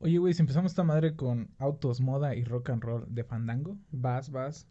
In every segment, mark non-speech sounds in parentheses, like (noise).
Oye, güey, si empezamos esta madre con autos, moda y rock and roll de Fandango. Vas, vas.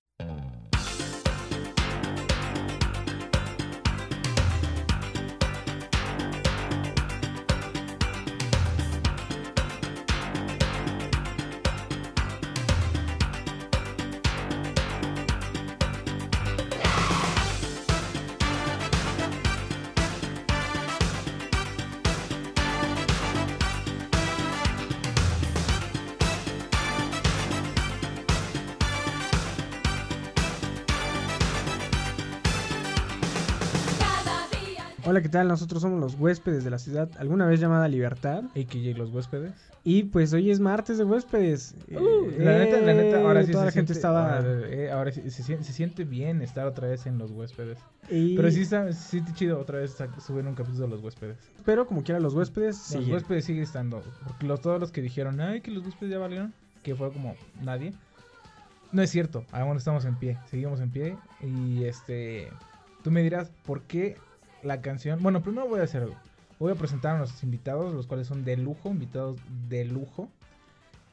Tal? Nosotros somos los huéspedes de la ciudad, alguna vez llamada Libertad. AKJ Los Huéspedes. Y pues hoy es martes de huéspedes. Uh, la neta, la neta, ahora sí toda se la gente siente- estaba... Ahora, eh, ahora sí se, sien- se siente bien estar otra vez en Los Huéspedes. y- Pero sí está, sí está chido otra vez subir un capítulo de Los Huéspedes. Pero como quiera, los huéspedes Los siguen. Huéspedes sigue estando. Porque los, todos los que dijeron, ay, que Los Huéspedes ya valieron, que fue como nadie. No es cierto, aún estamos en pie, seguimos en pie. Y este, tú me dirás, ¿por qué la canción? Bueno, primero voy a hacer algo. Voy a presentar a nuestros invitados, los cuales son de lujo, invitados de lujo.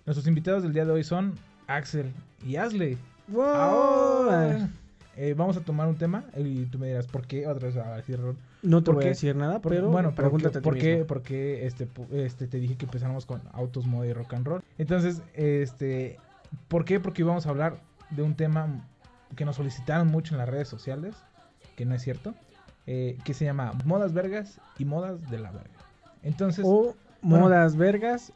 Nuestros invitados del día de hoy son Axel y Ashley. ¡Wow! Ahora, eh, vamos a tomar un tema y tú me dirás, ¿por qué? Otra vez a decir Ron. No te ¿Por voy qué? a decir nada, pero bueno, pregúntate ¿por qué, por qué este, este, te dije que empezáramos con autos, moda y rock and roll? Entonces, este, ¿por qué? Porque íbamos a hablar de un tema que nos solicitaron mucho en las redes sociales, que no es cierto, eh, que se llama modas vergas y modas de la verga. Entonces, O bueno. modas vergas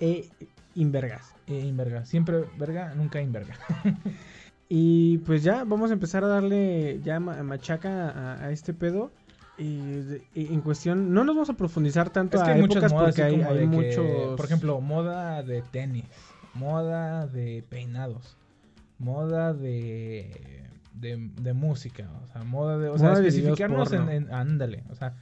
e invergas. eh, inverga, siempre verga, nunca inverga. (laughs) Y pues ya, vamos a empezar a darle ya ma- machaca a, a este pedo. Y, en cuestión, no nos vamos a profundizar tanto Es que a hay muchas épocas modas porque hay, que, muchos... por ejemplo, moda de tenis, moda de peinados, moda de, de, de música, o sea, moda de, o sea, de especificarnos en, ándale, o sea,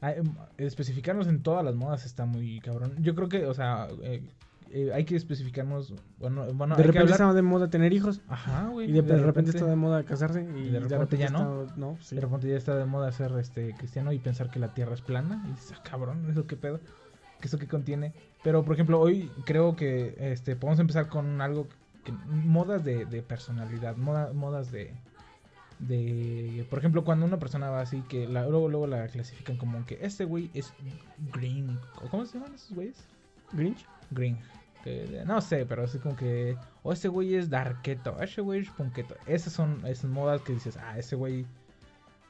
hay- especificarnos en todas las modas está muy cabrón. Yo creo que, o sea, eh, eh, hay que especificarnos, bueno, bueno, de hay que repente hablar- está de moda tener hijos. ajá, güey, Y de, de repente, está de moda casarse. Y, de repente ya no. no, sí. De repente ya está de moda ser este cristiano y pensar que la tierra es plana. Y dices, ah, cabrón, ¿eso qué pedo? ¿Qué eso qué contiene? Pero, por ejemplo, hoy creo que este podemos empezar con algo que, modas de, de personalidad, moda- modas de de por ejemplo, cuando una persona va así que la, luego luego la clasifican como que este güey es green, ¿o cómo se llaman esos güeyes? Grinch. Green. que- no sé, pero así como que o ese güey es darketo, ese güey es punketo. Esas son esas modas que dices, ah, ese güey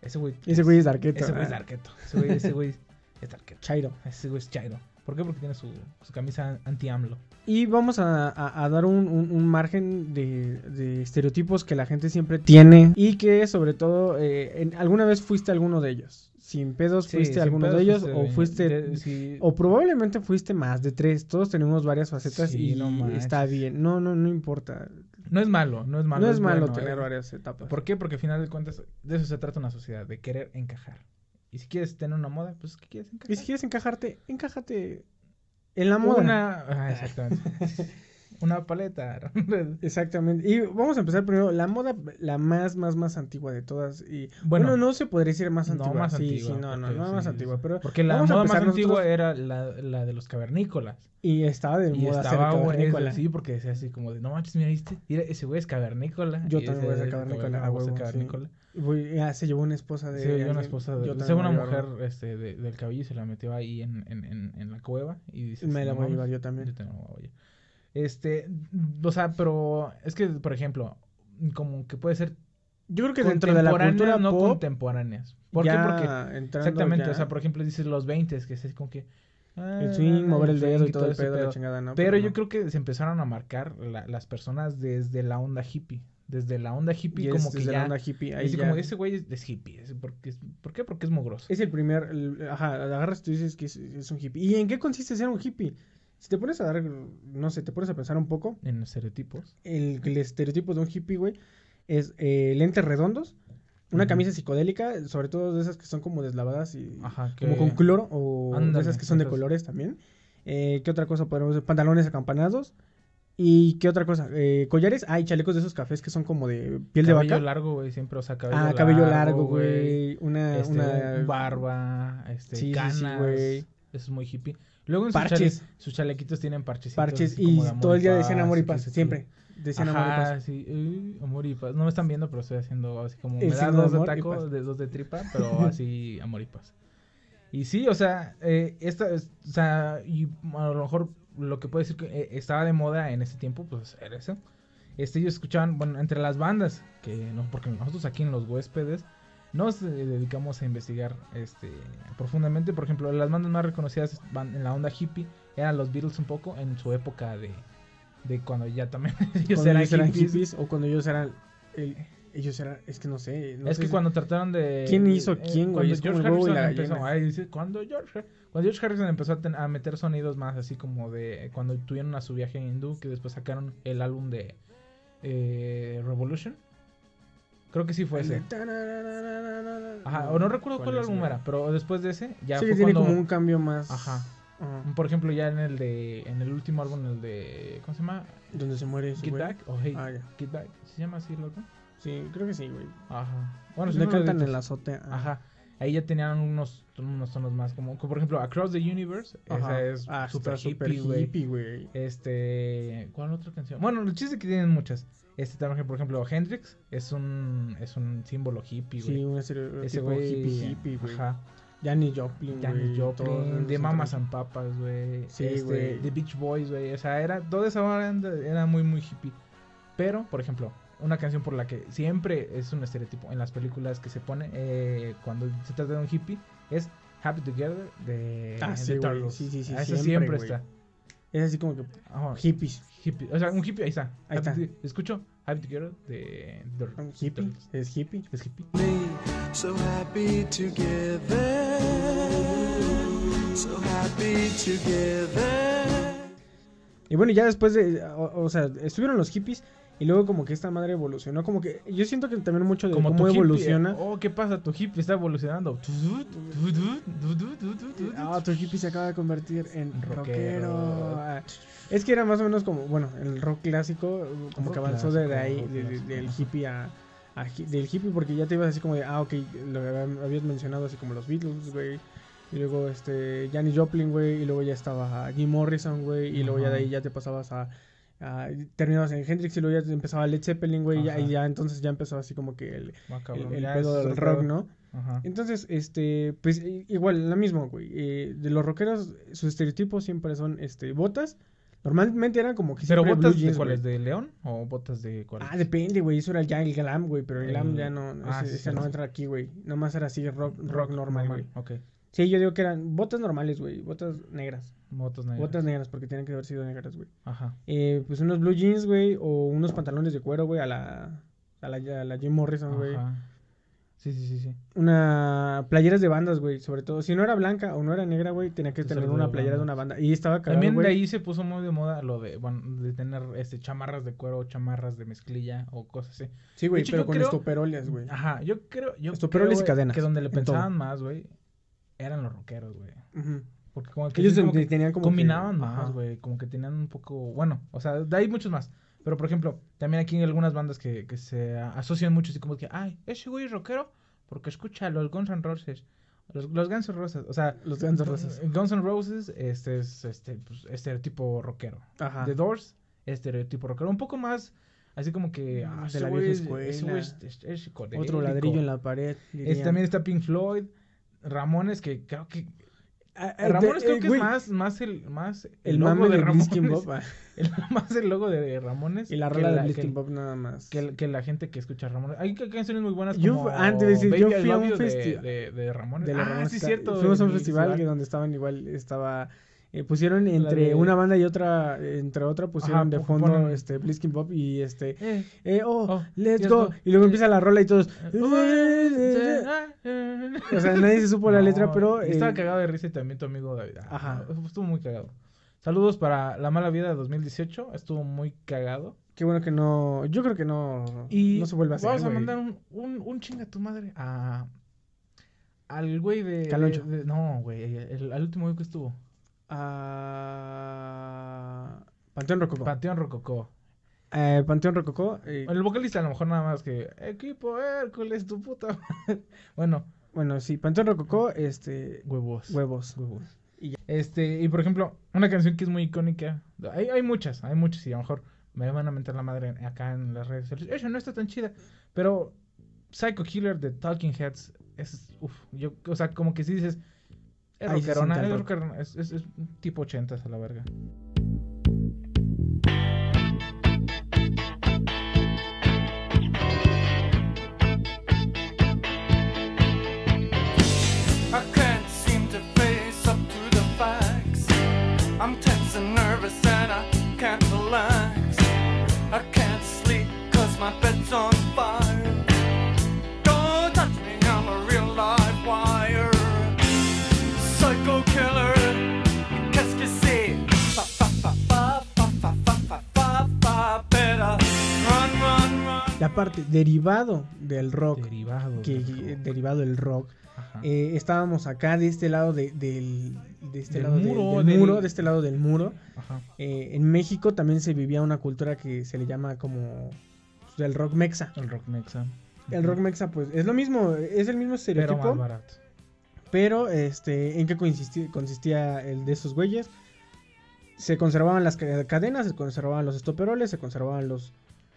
ese güey Ese güey es darketo. ese güey es ah, darketo. Ese güey, ese güey es darketo. Chairo. Ese güey es chairo. ¿Por qué? Porque tiene su, su camisa anti-AMLO. Y vamos a, a- a dar un, un- un margen de, de estereotipos que la gente siempre tiene y que sobre todo eh, en- alguna vez fuiste alguno de ellos. Sin pedos Sí, fuiste sin alguno pedos de ellos fuiste o fuiste de- sí. o probablemente fuiste más de tres. Todos tenemos varias facetas Sí, y no está bien. No, no, no importa. No es malo, no es malo. no es malo bueno, tener eh. varias etapas. ¿Por qué? Porque al final de cuentas de eso se trata una sociedad, de querer encajar. Y si quieres tener una moda, pues ¿qué quieres encajar? Y si quieres encajarte, encájate en la moda. Una... Ah, exactamente. (laughs) una paleta. (laughs) Exactamente. Y vamos a empezar primero. La moda, la más, más, más antigua de todas. Y Bueno, bueno, no se podría decir más no antigua. más sí, antigua. sí, no, no, porque no sí, más antigua. Pero Porque la moda más empezar antigua nosotros- era la, la de los cavernícolas. y estaba de Y moda estaba, ser cavernícola. sí, porque decía así como de, no manches, mira, ¿viste? Mira, ese güey es cavernícola. Yo también voy a ser cavernícola, a huevo, cavernícola. Voy- se llevó una esposa de. Sí, yo una esposa de... Yo también una mujer este, de- del cabello y se la metió ahí en, en, en, en la cueva y dices... una. Me la "No voy a mames". llevar yo también. Yo también me voy a llevar. Este, o sea, pero es que, por ejemplo, como que puede ser Yo creo que dentro de la cultura no pop. contemporáneas. ¿Por qué? Porque exactamente, ya o sea, por ejemplo, dices los 20 que es como que ah, el swing, mover el dedo y todo el ese pedo, la pedo. chingada, ¿no? Pero yo no. creo que se empezaron a marcar la- las personas desde la onda hippie. Desde la onda hippie, Y es como que desde ya. la onda hippie. Ahí así ya- como ese güey es, es hippie. es porque ¿Por qué? Porque es mugroso. Es el primer, el- ajá, agarras y tú dices que es, es un hippie. ¿Y en qué consiste ser un hippie? Si te pones a dar, no sé, te pones a pensar un poco, En estereotipos. el, el estereotipo de un hippie, güey, es eh, lentes redondos, una camisa psicodélica, sobre todo de esas que son como deslavadas y Ajá. Que... como con cloro, o de esas que son de colores también. Eh, ¿Qué otra cosa podemos? Pantalones acampanados. ¿Y qué otra cosa? Eh, collares. Ah, y chalecos de esos cafés que son como de piel de cabello vaca. largo, güey. Siempre, o sea, cabello ah, largo. cabello largo, güey. Una, Este, una barba, este, Sí, sí, sí, canas. güey. Eso es muy hippie. Luego en sus, Parches. chale- sus chalequitos tienen parchecitos. Parches y todo el día decían amor y paz, sí, siempre. Decían amor y Ajá, paz. sí, eh, amor y paz. No me están viendo, pero estoy haciendo así como El me da dos de taco, de dos de tripa, pero (laughs) así amor y paz. Y sí, o sea, eh, esta, es- o sea, y a lo mejor lo que puedo decir que eh, estaba de moda en ese tiempo, pues era eso. Este, ellos escuchaban, bueno, entre las bandas, que no, porque nosotros aquí en los huéspedes nos eh, dedicamos a investigar este profundamente. Por ejemplo, las bandas más reconocidas van en la onda hippie eran los Beatles un poco en su época de, de cuando ya también (laughs) ellos Cuando eran ellos eran hippies. o cuando ellos eran. el- ellos eran. Es que no sé. no es sé que si- cuando trataron de. ¿Quién hizo eh, quién, güey? Cuando George Harrison la empezó. ahí dice, cuando George, cuando George Harrison empezó a, ten- a meter sonidos más así como de. Cuando tuvieron a su viaje hindú, que después sacaron el álbum de eh, Revolution. Creo que sí fue ese. Ajá, o no recuerdo cuál, álbum era, pero después de ese ya Sí, fue tiene cuando. como un cambio más. Ajá. Por ejemplo, ya en el de. En el último álbum, el de. ¿Cómo se llama? Donde se muere Get. Back. O Hey, Ah, ya. Get Back. ¿Se llama así el álbum? Sí, creo que sí, güey. Ajá. Bueno, si Le no cantan en la azotea. ah. Ajá. Ahí ya tenían unos, unos tonos más como, como por ejemplo Across the Universe. Ajá. Esa es Ah, super güey. hippie, güey. Este, ¿cuál otra canción? Bueno, el chiste es que tienen muchas. Este también, por ejemplo, Hendrix es un es un símbolo hippie, güey. Sí, un Ese güey hippie, hippie, güey. Ajá. Janis Joplin, Janis Joplin, de Mamas and Papas, güey. Sí, este, güey. The Beach Boys, güey. O sea, era toda esa banda era muy muy hippie. Pero, por ejemplo, una canción por la que siempre es un estereotipo en las películas que se pone eh, cuando se trata de un hippie es Happy Together de, Ah, de sí. Sí, sí, sí, Ah, siempre, está. Es así como que Ajá, hippies. hippie. O sea, un hippie, ahí está. Ahí está. Escucho Happy Together de, de Un hippie. Es hippie. Es hippie. So happy together. So happy together. Y bueno, ya después de. O, o sea, estuvieron los hippies. Y luego como que esta madre evolucionó. Como que. Yo siento que también mucho de Como cómo tu hippie, evoluciona. eh, oh, ¿qué pasa? Tu hippie está evolucionando. Ah, tu hippie se acaba de convertir en Rockero. rockero. Ah, Es que era más o menos como, bueno, el rock clásico, como Rock que avanzó de clásico, ahí, rock de- de- del hippie a, a del hippie, porque ya te ibas así como de, ah, ok, lo habías mencionado así como los Beatles, güey, y luego este, Janis Joplin, güey, y luego ya estaba Jim Morrison, güey, y luego ya de ahí ya te pasabas a, a- terminabas en Hendrix y luego ya empezaba Led Zeppelin, güey, y ya, y Ajá. ya entonces ya empezó así como que el, Ah, el, el pedo del rock. ¿no? Ajá. Entonces, este, pues igual, la misma, güey. eh, de los rockeros, sus estereotipos siempre son, este, botas. Normalmente eran como que ¿Pero botas blue de jeans, cuáles? güey. ¿De león o botas de cuáles? Ah, depende, güey. Eso era ya el glam, güey. Pero el glam ya no, ah, ese, sí, ese sí, no sí. entra aquí, güey. Nomás era así, rock, rock, normal, güey. Ok. Sí, yo digo que eran botas normales, güey. Botas negras. Botas negras. Botas negras, porque tienen que haber sido negras, güey. Ajá. Eh, pues unos blue jeans, güey. O unos pantalones de cuero, güey. A la, a la, a la Jim Morrison, güey. Ajá. Sí, sí, sí, sí. Una playeras de bandas, güey, sobre todo. Si no era blanca o no era negra, güey, tenía que tener una playera de una banda. Y estaba cagado, También de ahí se puso muy de moda lo de, bueno, de tener este chamarras de cuero, chamarras de mezclilla o cosas así. Sí, güey, hecho, pero con creo- estoperoles, güey. Ajá, yo creo, yo Estoperoles creo, y cadenas, que donde le pensaban más, güey, eran los rockeros, güey. Ujú. Porque como que, Ellos como que tenían como que- combinaban ajá. más, güey, como que tenían un poco, bueno, o sea, ahí muchos más. Pero por ejemplo, también aquí hay algunas bandas que, que se asocian mucho así como que, ay, ese güey es rockero porque escucha los Guns N' Roses. Los, los Guns N' Roses, o sea, Los Guns N' Roses. Guns N' Roses este es este pues, estereotipo rockero. Ajá. The Doors, estereotipo rockero, un poco más así como que Mm, ah, de la vieja es- escuela. es- es- es Otro ladrillo en la pared. Este, también está Pink Floyd, Ramones que creo que ah, Ramones de- creo eh, que güey, es más más el más El logo mame de Ramones, Bob. (laughs) ah, el- más el logo de Ramones Y la rola de Bliskin Bob nada más. que, que la gente que escucha Ramones. Hay ca- canciones muy buenas como antes de decir, Baby, yo fui a un You de, de, de Ramones. de ah, Ramones sí, cierto. Fuimos a un el festival que donde estaban igual, estaba... eh, pusieron entre de- una banda y otra, entre otra pusieron Ajá, de fondo ponen- este Bliskin Bob y este... Eh, Eh, oh, Oh, let's go. go. Y luego empieza la rola y todos... o O sea, nadie se supo la (laughs) letra, pero... Estaba eh, cagado de risa y también tu amigo David. Ah, Ajá. Estuvo muy cagado. Saludos para La Mala Vida de 2018. Estuvo muy cagado. Qué bueno que no... Yo creo que no... Y no se vuelve a hacer, Vamos a mandar un, un, un chinga a tu madre a. Al güey de. Caloncho. de- no, güey. Al último güey que estuvo. Ah, Panteón Rococó. Panteón Rococó. Eh, Panteón Rococó. El vocalista a lo mejor nada más que. Equipo Hércules, tu puta. madre". (laughs) bueno, bueno, sí, Panteón Rococó, este... huevos. Huevos. Huevos. Y ya. Este, y por ejemplo, una canción que es muy icónica. Hay, hay muchas, hay muchas, y a lo mejor me van a meter la madre acá en las redes sociales. Ella no está tan chida. Pero Psycho Killer de Talking Heads es. Uf, yo, o sea, como que si dices. Es rockerona, rock. rockerona, es, es, es tipo 80 a la verga. Y aparte, derivado del rock, Derivado. que, del rock. derivado del rock, eh, estábamos acá de este lado de, del, de este Del lado muro, del del- muro, de este lado del muro. Eh, en México también se vivía una cultura que se le llama como pues, del rock mexa. El rock mexa. El rock mexa, pues es lo mismo, es el mismo Pero estereotipo. más barato. Pero, este, ¿en qué consistía, consistía el de esos güeyes? Se conservaban las ca- cadenas, se conservaban los estoperoles, se conservaban los,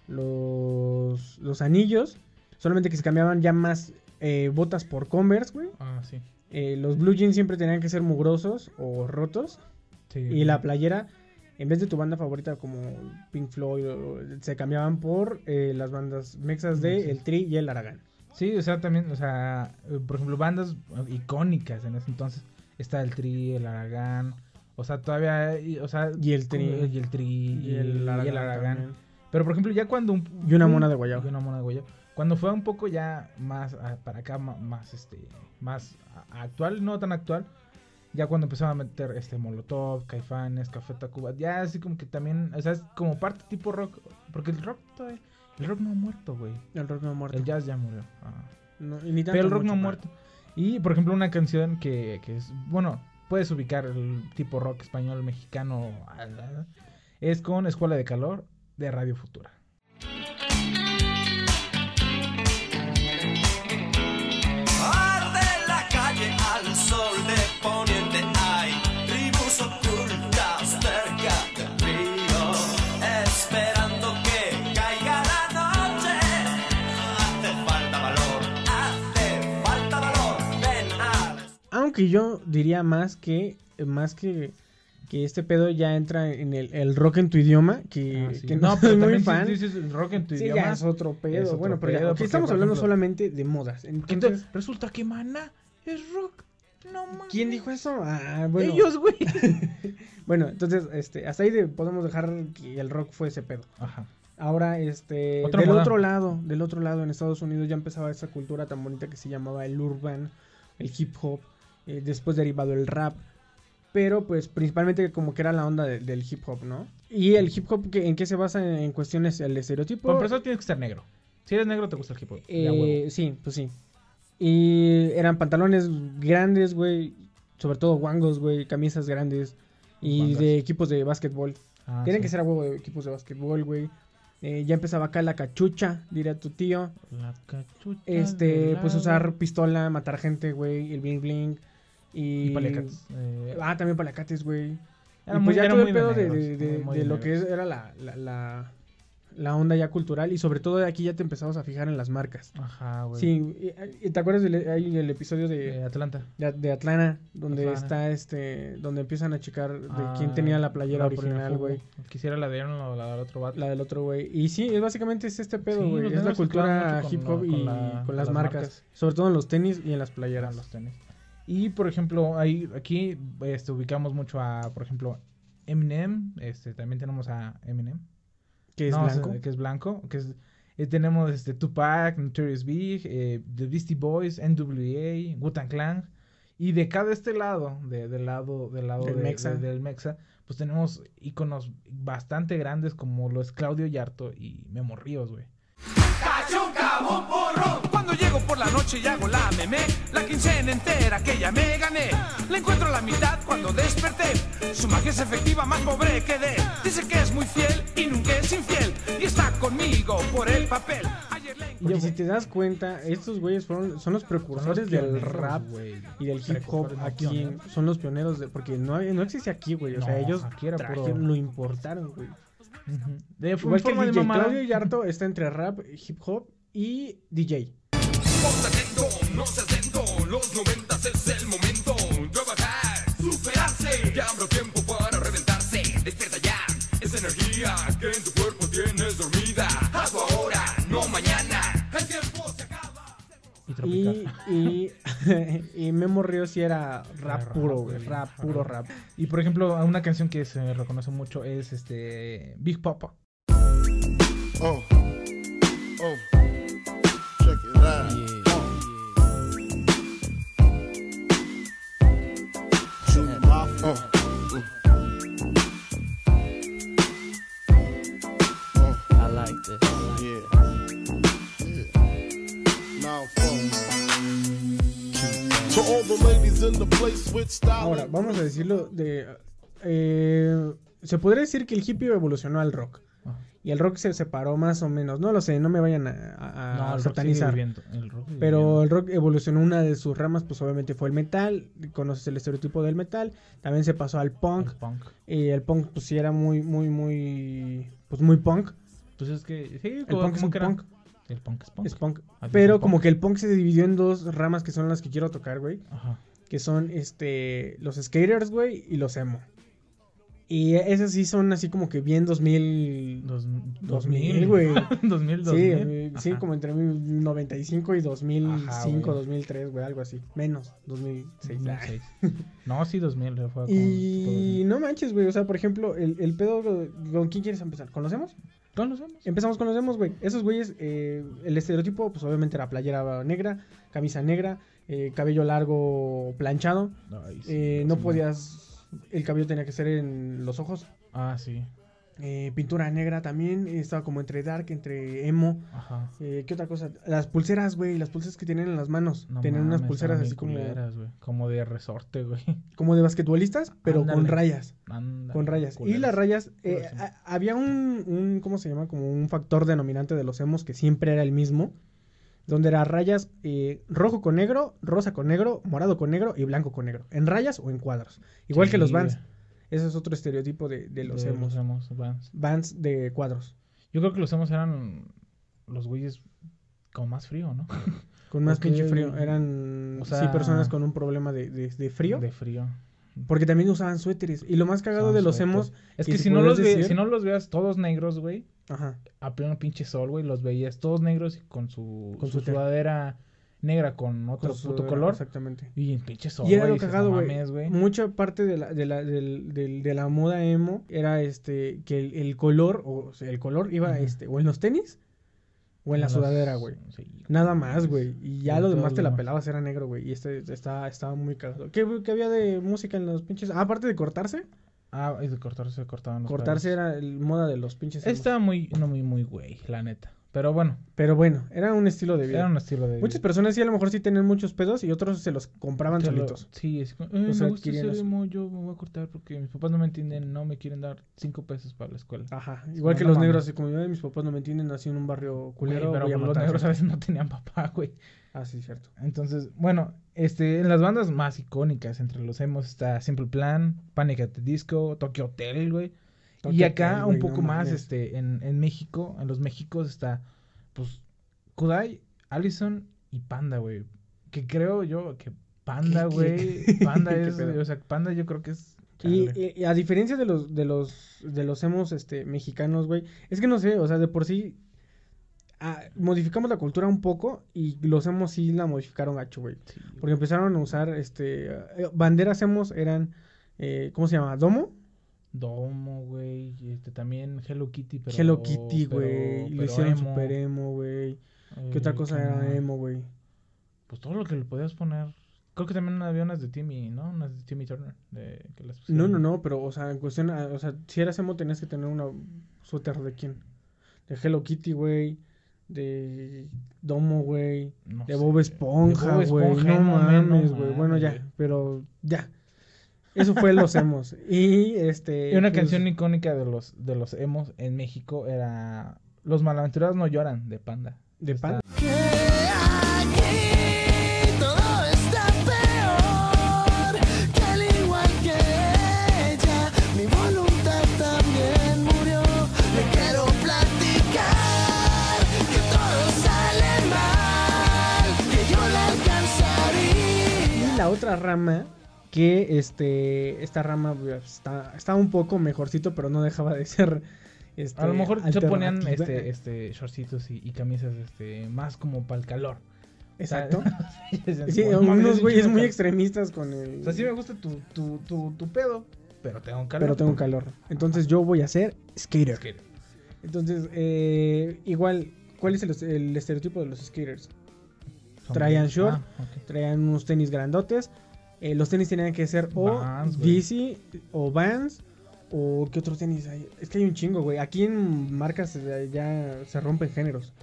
los, los anillos. Solamente que se cambiaban ya más eh, botas por Converse, güey. Ah, sí. Eh, los blue jeans siempre tenían que ser mugrosos o rotos. sí. Y la playera, en vez de tu banda favorita como Pink Floyd, se cambiaban por eh, las bandas mexas de Sí. El Tri y El Aragán. Sí, o sea, también, o sea, eh, por ejemplo, bandas icónicas en ese entonces. Está el Tri, el Aragán. O sea, todavía, o sea... Y el Tri. Y el Tri, y el, y el Aragán. Pero, por ejemplo, ya cuando... un- Y una un- mona de guayaba. Y una mona de guayaba. Cuando fue un poco ya más ah, para acá, más, este, más a- actual, no tan actual. Ya cuando empezaron a meter este Molotov, Caifanes, Café Tacuba, ya así como que también, o sea, es como parte tipo rock, porque el rock todavía, el rock no ha muerto, güey. El rock no ha muerto. El jazz ya murió. ah. No, y ni tanto Pero el rock mucho, no ha muerto. Y, por ejemplo, una canción que, que es, bueno, puedes ubicar el tipo rock español, mexicano, ah, es con Escuela de Calor de Radio Futura. Arde la calle al sol de poniente hay tribus ocultas cerca del río esperando que caiga la noche hace falta valor hace falta valor ven a Aunque yo diría más que más que, que este pedo ya entra en el, el rock en tu idioma, que, Ah, sí. que no, pero soy (laughs) muy también si fan. dices rock en tu Sí, idioma. ya es otro pedo. es otro bueno, pero ya, pedo, aquí estamos hablando ejemplo- solamente de modas. Entonces, entonces, resulta que Maná es rock. No mames. ¿quién dijo eso? Ah, bueno. Ellos, güey. (laughs) Bueno, entonces, este, hasta ahí de- podemos dejar que el rock fue ese pedo. Ajá. Ahora, este, Otra del moda. otro lado, del otro lado en Estados Unidos ya empezaba esa cultura tan bonita que se llamaba el urban, el hip hop, eh, después derivado el rap, pero pues principalmente como que era la onda de- del hip hop, ¿no? Y el hip hop, que, ¿en qué se basa en, en cuestiones el estereotipo? Por empezar, tienes que ser negro. Si eres negro, te gusta el hip hop. Eh, sí, pues sí. Y eran pantalones grandes, güey, sobre todo guangos, güey, camisas grandes y de equipos de básquetbol. Ah, Tienen sí. que ser a huevo de equipos de básquetbol, güey. Eh, ya empezaba acá la cachucha, diría tu tío. La cachucha Este, pues usar pistola, matar gente, güey, el bling bling. Y, Y paliacates. eh, Ah, también paliacates, güey. Era y muy- pues ya era todo muy el pedo de, negros, de- de- muy- muy de de lo que era la, la, la, la onda ya cultural. Y sobre todo de aquí ya te empezabas a fijar en las marcas. Ajá, güey. Sí, y- y ¿te acuerdas del el episodio de, Atlanta. de, Atlanta? Donde Atlanta. está este, donde empiezan a checar de Ah, quién tenía la playera la playera original, güey. Quisiera la de Aaron o la del otro vato. La del otro güey. Y sí, es básicamente es este pedo, güey. es la cultura hip con hop la- y con la- con con las marcas. marcas. Sobre todo en los tenis y en las playeras. los tenis. Y por ejemplo, ahí aquí este, ubicamos mucho a, por ejemplo, Eminem. Este, también tenemos a Eminem. Que es No, blanco. o sea, que es blanco. Que es, eh, tenemos este, Tupac, Notorious Big, eh, The Beastie Boys, NWA, Wu-Tang Clan. Y de cada este lado, de, del lado, del lado Del de- Mexa. de- del Mexa, pues tenemos íconos bastante grandes como lo es Claudio Yarto y Memo Ríos, güey. Cuando llego por la noche y hago la meme, la quincena entera que ya me gané. La encuentro a la mitad cuando desperté. Su magia es efectiva, más pobre quedé. Dice que es muy fiel y nunca es infiel. Y está conmigo por el papel. Le yo- si te das cuenta, estos güeyes fueron, son los precursores del rap güey. y del hip hop aquí. en- son los pioneros de. Porque no, no existe aquí, güey. O sea, No, ellos aquí era puro- lo importaron, güey. Ujú. De Igual que el DJ. Claudio Yarto está entre rap, hip hop y DJ. Ponte atento, no seas lento, los noventas es el momento. Trabajar, superarse, ya habrá tiempo para reventarse. Despierta ya, esa energía que en tu cuerpo tienes dormida. Hazlo ahora, no mañana. El tiempo se acaba. Y. (laughs) y, Memo Ríos sí era rap Era puro, rap, güey. puro rap. Y por ejemplo, una canción que se reconoce mucho es este Big Papa. Oh. Oh. Check it out. My phone. Ahora, vamos a decirlo de... eh, se podría decir que el hippie evolucionó al rock. Ajá. Y el rock se separó más o menos. No lo sé, no me vayan a, No, satanizar. el rock Pero viviendo. el rock evolucionó una de sus ramas, pues obviamente fue el metal. Conoces el estereotipo del metal. También se pasó al punk. El punk. Y el punk, pues sí era muy, muy, muy. Pues muy punk. Pues es que sí, El como, punk es como un que era- punk. El punk es punk. Es punk. Es Pero como punk. que el punk se dividió en dos ramas que son las que quiero tocar, güey. Ajá. Que son este los skaters, güey, y los emo. Y esas sí son así como que bien 2000. Dos, 2000, güey. (laughs) 2000, 2000. Sí, sí, como entre 95 y 2005, Ajá, güey. 2003, güey, algo así. Menos, 2006. 2006. (laughs) No, sí, 2000. Fue Y no manches, güey. O sea, por ejemplo, el, el pedo. ¿Con quién quieres empezar? ¿Conocemos? 2000. Todos los. Empezamos con los demos, güey. Esos güeyes, eh, el estereotipo, pues obviamente era playera negra, camisa negra, eh, cabello largo planchado. Ay, sí, eh, no podías. El cabello tenía que ser en los ojos. Ah, sí. Eh, pintura negra también. eh, Estaba como entre dark, entre emo. Ajá. eh, ¿Qué otra cosa? Las pulseras, güey. Las pulseras que tienen en las manos. No Tenían unas pulseras así como, culeras. Como de resorte, güey. (laughs) como de basquetbolistas, pero con rayas. Ándale, Con rayas. Y culeras. las rayas, eh, a- había un, un, ¿cómo se llama? Como un factor denominante de los emos que siempre era el mismo. Donde era rayas eh, rojo con negro, rosa con negro, morado con negro y blanco con negro. En rayas o en cuadros. Igual que los Vans. güey. Ese es otro estereotipo de, de los De emos. emos, Vans. Vans de cuadros. Yo creo que los emos eran los güeyes con más frío, ¿no? (laughs) Con más Porque, pinche frío. Eran o sí, personas con un problema de, de- de frío. De frío. Porque también usaban suéteres. Y lo más cagado de los emos. Es que que si si no, los ve- decir- si no los veas todos negros, güey, Ajá. a pleno pinche sol, güey, los veías todos negros y con su, Con su sudadera negra con otro puto color. Exactamente. Y en pinche sol, Y era lo cagado, "No güey. Mucha parte de la, de la, del- del- de la moda emo era este que el, el color, o sea, el color iba este, o en los tenis o en la sudadera, güey. sí, Nada más, güey. Y ya lo demás te la pelabas era negro, güey. Y este estaba, estaba muy cagado. ¿Qué, qué había de música en los pinches? Ah, aparte de cortarse. Ah, y de cortarse, se cortaban los cortarse era el moda de los pinches. Estaba muy, no muy, muy güey, la neta. Pero bueno, Pero bueno, era un estilo de vida. era un estilo de Muchas personas sí a lo mejor sí tenían muchos pedos y otros se los compraban solitos. Sí, es como, eh, me gusta emo, yo me voy a cortar porque mis papás no me entienden, no me quieren dar cinco pesos para la escuela. Ajá. Igual No, que no los mames. negros, así como yo, mis papás no me entienden, nací en un barrio Güey, culero. pero voy a los negros a veces no tenían papá, güey. Ah, sí, cierto. Entonces, bueno, este, en las bandas más icónicas entre los emos está Simple Plan, Panic at the Disco, Tokyo Hotel, güey. Y acá un poco más, este, en, en México, en los Méxicos está, pues, Kudai, Allison y Panda, güey. Que creo yo que Panda, ¿Qué- güey, Panda (laughs) es, o sea, Panda yo creo que es... Y, a diferencia de los de los de los emos este mexicanos, güey, es que no sé, o sea, de por sí ah, modificamos la cultura un poco y los emos sí la modificaron gacho, güey. Sí. Porque empezaron a usar este eh, banderas emos eran eh, ¿cómo se llama? Domo, Domo, güey, este, también Hello Kitty, pero... Hello Kitty, güey, lo hicieron emo. super emo, güey. ¿Qué otra Eh, cosa ¿qué era emo, güey? Pues todo lo que le podías poner. Creo que también había unas de Timmy, ¿no? Unas de Timmy Turner. De, que las No, no, no, pero, o sea, en cuestión, ah, o sea, si eras emo tenías que tener una suéter de quién? De Hello Kitty, güey, de Domo, güey, No de. Bob Esponja, güey, no mames, güey, bueno, ya, pero ya, eso fue los emos, y este... Y una pues, canción icónica de los, de los emos en México era Los malaventurados no lloran de Panda. de pan. Que aquí todo está peor que al igual que ella, mi voluntad también murió. Le quiero platicar que todo sale mal, que yo la alcanzaría. Y la otra rama, que este, esta rama pues, está, está un poco mejorcito, pero no dejaba de ser. Este, A lo mejor se ponían este, este, shortcitos y, y camisas este, más como para el calor. Exacto. (laughs) Sí, como, "No mames, unos es güeyes muy calor". extremistas con el. O sea, sí me gusta tu, tu, tu, tu pedo, pero tengo un calor. pero tengo calor. Entonces yo voy a ser skater. Entonces, eh, igual, ¿cuál es el, el estereotipo de los skaters? Traían short. Ah. Traían unos tenis grandotes. Eh, los tenis tenían que ser o Vans. DC o Vans. O qué otros tenis hay. Es que hay un chingo, güey. Aquí en marcas eh, ya se rompen géneros.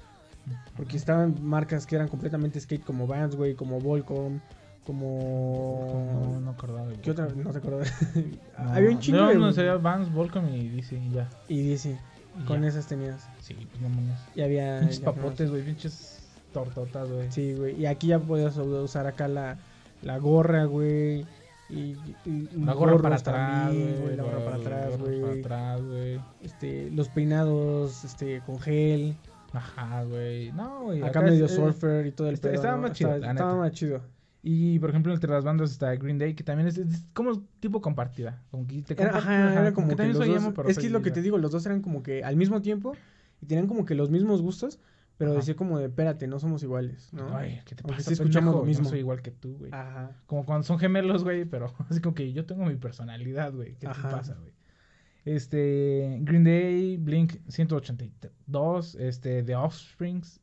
Porque estaban marcas que eran completamente skate como Vans, güey, como Volcom, como... No, no acordaba. ¿Qué otra? No te acuerdo. (laughs) No, Había un chingo no, no, sería Vans, Volcom y DC y ya. Y DC. Y Con ya. esas tenías. Sí, pues no mames. Y había... Pinches papotes, güey, pinches tortotas, güey. Sí, güey. Y aquí ya podías usar acá la, la gorra, güey. Y, y La gorra para atrás, güey. La gorra para atrás, güey. Este, los peinados, este, con gel. Ajá, güey. No, güey. Acá es- medio eh, surfer y todo el pedo. estaba ¿no? más chido, Estaba, más chido. Y por ejemplo, entre las bandas está Green Day, que también es, es como tipo compartida. Como que te Era, ajá, era como que, los dos- emo, es que es lo que te digo, los dos eran como que al mismo tiempo y tenían como que los mismos gustos, pero Ajá. decía como de, espérate, no somos iguales, ¿no? Ay, ¿qué te pasa? sí escuchamos pendejo? lo mismo. No soy igual que tú, güey. Ajá. Como cuando son gemelos, güey, pero (laughs) así como que yo tengo mi personalidad, güey. ¿Qué Ajá. te pasa, güey? Este, Green Day, Blink 182, este, The Offsprings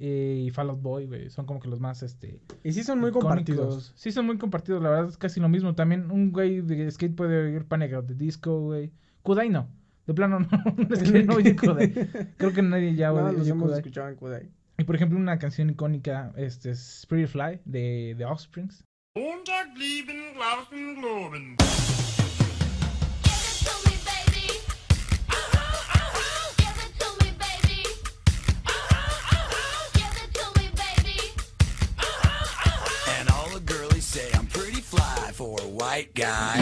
eh, y Fall Out Boy, güey. Son como que los más, este, Y sí son muy icónicos. compartidos. Sí, son muy compartidos, la verdad es casi lo mismo. También un güey de skate puede oír Panic! the Disco, güey. Kudai no. De plano (laughs) no. es que no oye Kudai. (laughs) Creo que nadie ya No, oye los hemos Kudai. escuchado en Kudai. Y por ejemplo, una canción icónica, este, es Spirit Fly de The Offsprings. Montag lieben, glauben, globen. Give it to me, baby. Give it to me, baby. Give it to me, baby. And all the girlies say I'm pretty fly for a white guy.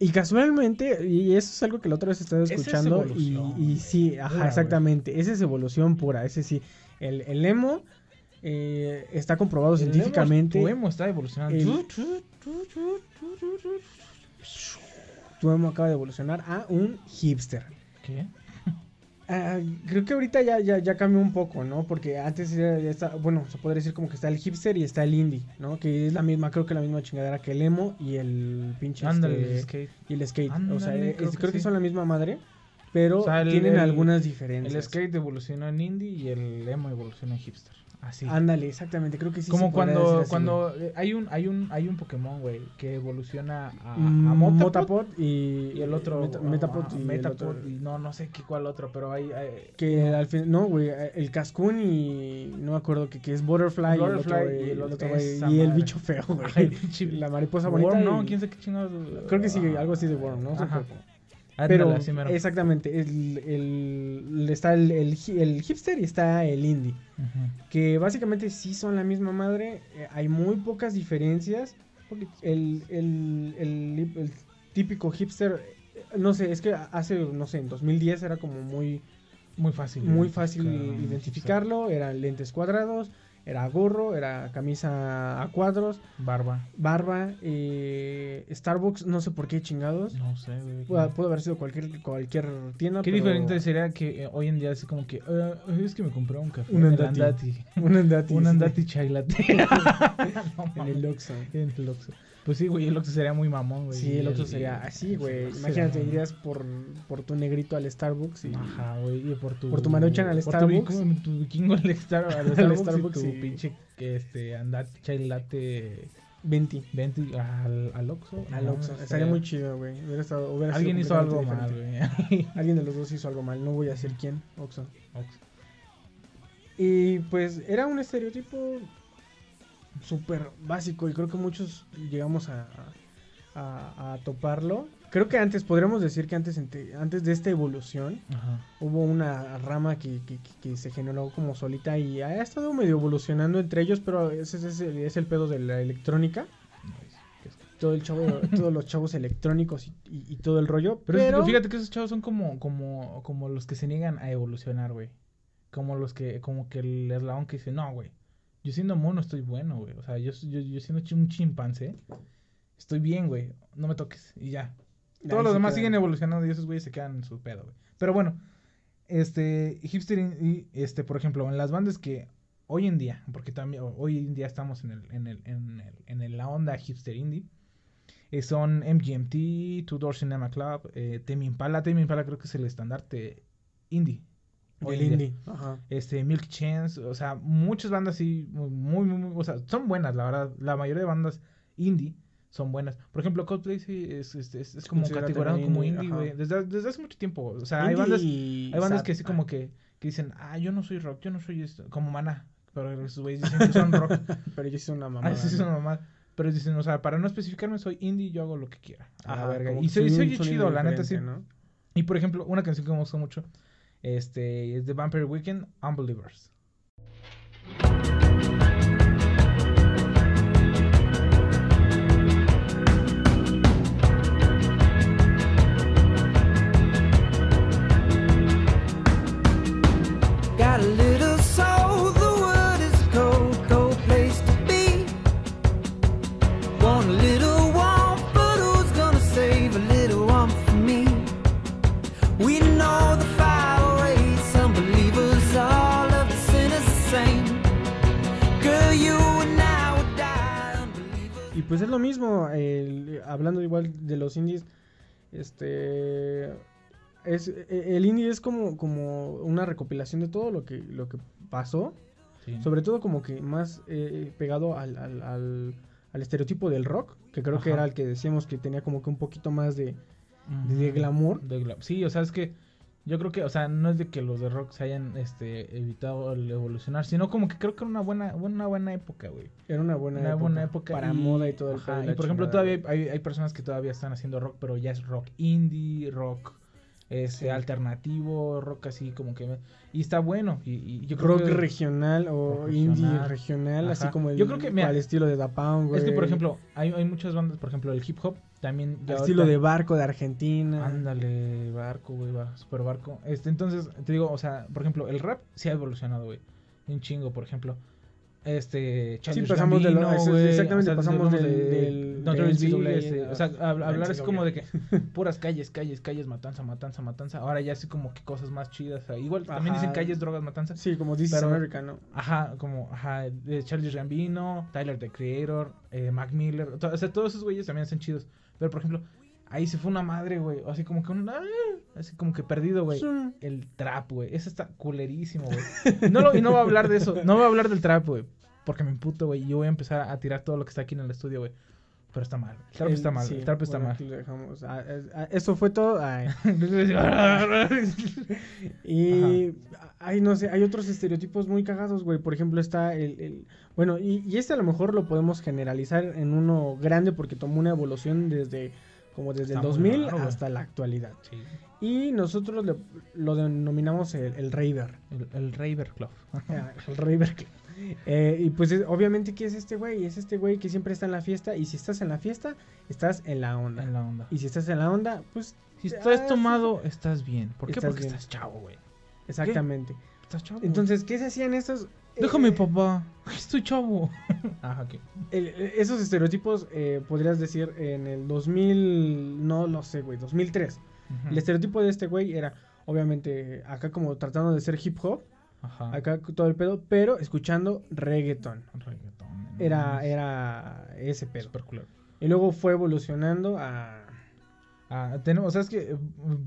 Y casualmente, y eso es algo que la otra vez estaba es escuchando, y, sí, ajá, Pura, exactamente, esa es evolución pura, ese sí. El, el emo eh, está comprobado El emo- científicamente. Tu emo está evolucionando. El-. Tu emo acaba de evolucionar a un hipster. ¿Qué? Ah, creo que ahorita ya, ya, ya cambió un poco, ¿no? Porque antes era- ya está, bueno, se podría decir como que está el hipster y está el indie, ¿no? Que es la misma, creo que la misma chingadera que el emo y el pinche Ándale, este, el skate. y el skate. o sea, es- creo creo, que son la misma madre, pero O sea, el- tienen el- algunas El diferencias. skate evolucionó en indie y el emo evolucionó en hipster. Así. Ándale, exactamente, creo que sí. Como se cuando, cuando eh, hay un hay un hay un Pokémon, güey, que evoluciona a, a. Mm, Motapod, Motapod y, y el otro Meta- ah, Metapod y el Metapod otro- y no no sé qué cuál otro, pero hay, hay- que al fin, no, güey, el Cascún y no me acuerdo que, que es Butterfly, Butterfly y el otro, güey, y el el otro, y el bicho feo, (laughs) güey. La mariposa Worm, bonita. no, y- quién sabe qué chingados. Creo que sí, Ah, algo así de Worm, ¿no? Ajá. Ándale, Pero mero. exactamente, el, el- está el, el hi- el hipster y está el indie. Ujú. Que básicamente sí son la misma madre. eh, hay muy pocas diferencias. Porque el, el- el- el típico hipster, eh, no sé, es que hace, no sé, en 2010 era como muy, Muy fácil. muy fácil identificarlo. Eran lentes cuadrados, era gorro, era camisa a cuadros. Barba. barba, eh, Starbucks, no sé por qué chingados. No sé, güey. Pudo, pudo haber sido cualquier, cualquier tienda. Qué pero- diferente sería que eh, hoy en día así como que eh, es que me compré un café Un andati. andati. (laughs) Un andati. Un andati chai latte. (laughs) (laughs) En el Oxxo. En el Oxxo. Pues sí, güey, el Oxxo sería muy mamón, güey. Sí, el Oxxo sería así, güey. Imagínate, irías por, por tu negrito al Starbucks y... Ajá, güey, y por tu... Por tu Maruchan al por Starbucks. Tu, vikingo- tu vikingo al, Star- al (laughs) Starbucks, Starbucks y tu pinche, este, andati chai latte... 20 Venti al, al Oxxo. al No, Oxxo. estaría- muy chido, güey. Alguien hizo algo mal, güey. (laughs) Alguien de los dos hizo algo mal. No voy a decir quién. Oxxo. Oxxo. Y pues era un estereotipo súper básico y creo que muchos llegamos a, a- a toparlo. Creo que antes, podríamos decir que antes, antes de esta evolución, Ajá. hubo una rama que, que- que- que se generó como solita y ha estado medio evolucionando entre ellos, pero ese, ese es, el, es el pedo de la electrónica. Todo el chavo, (laughs) todos los chavos electrónicos y, y- y todo el rollo. Pero, Pero, fíjate que esos chavos son como, como, como los que se niegan a evolucionar, güey. Como los que, como que el eslabón que dice, no, güey. Yo siendo mono estoy bueno, güey. O sea, yo, yo, yo siendo un chimpancé, estoy bien, güey. No me toques. Y ya. Ahí Todos los demás quedan. siguen evolucionando y esos güeyes se quedan en su pedo, güey. Pero bueno, este, hipster, y este, por ejemplo, en las bandas que hoy en día, porque también hoy en día estamos en el, en el, en el, en el- la onda hipster indie, eh, son MGMT, Two Door Cinema Club, eh, Tame Impala, Tame Impala creo que es el estandarte indie. Del indie. Ajá. Este, Milk Chance, o sea, muchas bandas así, muy, muy, muy, o sea, son buenas, la verdad. La mayoría de bandas indie son buenas. Por ejemplo, Coldplay sí es, es, es, es como también como indie, güey. Desde, desde hace mucho tiempo, o sea, hay bandas, hay bandas sad. que así como que, que dicen, ah, yo no soy rock, yo no soy esto, como Maná. Pero esos güeyes dicen que son rock. (laughs) Pero yo hice una mamá. Ah, sí, son mamá. Pero dicen, o sea, para no especificarme, soy indie, yo hago lo que quiera. A la verga. Y soy, soy chido, la neta sí. Y por ejemplo, una canción que me gustó mucho este, es de Vampire Weekend, Unbelievers. Pues es lo mismo, hablando igual de los indies, este es e- el indie es como como una recopilación de todo lo que lo que pasó, Sí. sobre todo como que más eh, pegado al, al, al- al estereotipo del rock, que creo que era el que decíamos que tenía como que un poquito más de, glamour. De gla- Sí, o sea, es que yo creo que, o sea, no es de que los de rock se hayan este, evitado el evolucionar, sino como que creo que era una buena, una buena época, güey. Era una buena, Una época, buena época. para moda y todo el ajá, y por ejemplo, todavía güey. hay, hay personas que todavía están haciendo rock, pero ya es rock indie, rock este, Sí. alternativo, rock así como que... Y está bueno. Y, y yo creo rock que... regional o Rock indie regional. regional, así como el, Yo creo que, mira, al estilo de Da Pound, Es que, por güey, ejemplo, hay, hay muchas bandas, por ejemplo, el hip hop también... ya al estilo de barco de Argentina. Ándale, barco, güey, va, super barco. Este, entonces, te digo, o sea, por ejemplo, el rap sí ha evolucionado, güey. Un chingo, por ejemplo. Este, Childish pasamos de lo- Gambino, eso- güey, exactamente, pasamos del- del- Notorious de Big, NCAA, este, o sea, hablar es como de que (laughs) puras calles, calles, calles, matanza, matanza, matanza. Ahora ya así como que cosas más chidas. o sea, igual también Ajá. dicen calles, drogas, matanza. Sí, como This is Pero- America, ¿no? Ajá, como, ajá, de Charles Gambino, Tyler the Creator, eh, Mac Miller, o sea, todos esos güeyes también están chidos. Pero, por ejemplo, ahí se fue una madre, güey, así como que un, ah, así como que perdido, güey. El trap, güey, ese está culerísimo, güey. No lo, y no voy a hablar de eso, no voy a hablar del trap, güey, porque me emputo, güey, y yo voy a empezar a tirar todo lo que está aquí en el estudio, güey. Pero está mal, el trap El- está mal, sí, el trap está bueno, mal. lo dejamos. Ah, ah, eso fue todo. Ay. (laughs) (laughs) Y hay, no sé, hay otros estereotipos muy cagados, güey. Por ejemplo, está el... el- bueno, y, y este a lo mejor lo podemos generalizar en uno grande porque tomó una evolución desde como desde Está el muy 2000 raro, hasta la actualidad. Sí, Y nosotros le- lo denominamos el, el raver. el, el Raver Club. (laughs) El raver. Eh, y pues es- obviamente, ¿qué es este güey? Es este güey que siempre está en la fiesta. Y si estás en la fiesta, estás en la onda. en la onda. Y si estás en la onda, pues Si ah, estás sí, tomado, estás bien. ¿Por qué? Estás Porque bien. estás chavo, güey. Exactamente. Estás chavo. Entonces, ¿qué se hacían estos? Déjame, eh, papá. (laughs) Estoy chavo. (laughs) El- esos estereotipos, eh, podrías decir, en el 2000, no lo sé, güey, 2003. Ujú. El estereotipo de este güey era, obviamente, acá como tratando de ser hip hop, Ajá. acá todo el pedo, pero escuchando reggaeton. No Era, era ese pedo. Super. Y luego fue evolucionando a... Ah, tenemos, o sea, es que eh,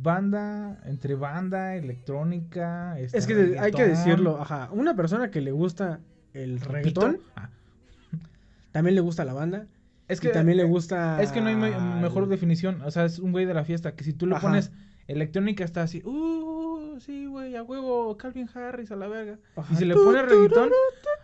banda, entre banda, electrónica. este, Es que hay que decirlo, ajá, una persona que le gusta el reggaetón. Ah, también le gusta la banda, es y que también le gusta... Es que no hay me- mejor definición. O sea, es un güey de la fiesta que si tú le Ajá. pones electrónica está así. Uh, sí, güey, a huevo, Calvin Harris a la verga. Ajá. Y si le pone reggaetón,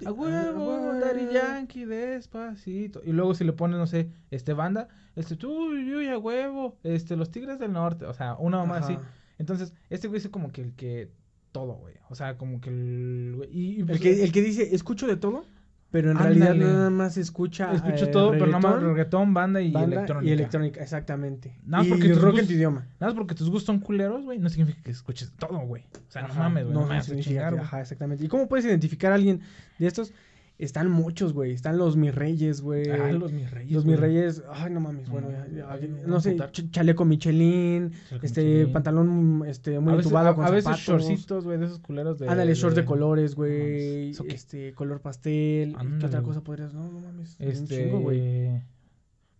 a huevo, Daddy güey. Yankee, despacito. Y luego si le pone, no sé, este banda, este, tú, uy, a huevo, este, los Tigres del Norte, o sea, una mamá así. Entonces, este güey es como que el que todo, güey. O sea, como que el güey. Y, y, El pues, que, el que dice, escucho de todo, pero en Ándale. realidad nada más escucha. escucho eh, todo, pero nada más reggaetón, banda y banda electrónica. Y electrónica, exactamente. Nada más y porque tus rock en tu idioma. Nada más porque tus gustos son culeros, güey, no significa que escuches todo, güey. O sea, no mames, güey. No, a significa chingar. Ajá, exactamente. ¿Y cómo puedes identificar a alguien de estos? Están muchos, güey. Están los mis reyes, güey. Ah, los mis reyes. Los güey. mis reyes, ay, no mames, No, bueno, ya- ya- voy no sé, ch- chaleco Michelin, Chaleco este, Michelin. pantalón, este, muy a veces, entubado a, con a veces zapatos. shortcitos, güey, de esos culeros de. Ándale, shorts de de- colores, No güey, mames, ¿eso qué? este, color pastel, ¿y ¿qué otra cosa podrías? No, no mames, un Este. chingo, güey.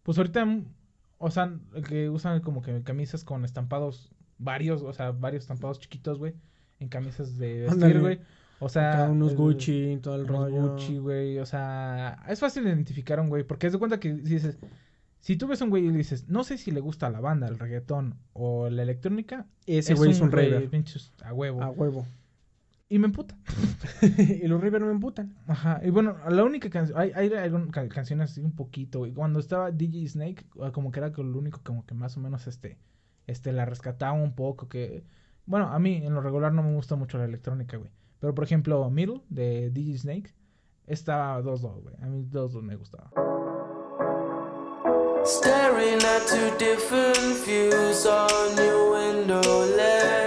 Pues ahorita, mm, o sea, que usan como que camisas con estampados varios, o sea, varios estampados chiquitos, güey, en camisas de vestir, güey. O sea, Acá unos el- Gucci, todo el rollo. Gucci, güey, o sea, es fácil identificar a un güey, porque es de cuenta que si dices, si tú ves a un güey y le dices, no sé si le gusta la banda, el reggaetón o la electrónica, Ese güey es un pinches a huevo. a huevo. Y me emputa. (laughs) y los raver no me emputan. Ajá, y bueno, la única canción, hay, hay, algunas ca- canciones así un poquito, güey. Cuando estaba DJ Snake, ah, como que era que lo único como que más o menos este, este, la rescataba un poco, que, bueno, a mí en lo regular no me gusta mucho la electrónica, güey. Pero por ejemplo, Middle de DJ Snake, estaba 2-2, güey. A mí 2-2 me gustaba. Staring at two different views on your window ledge.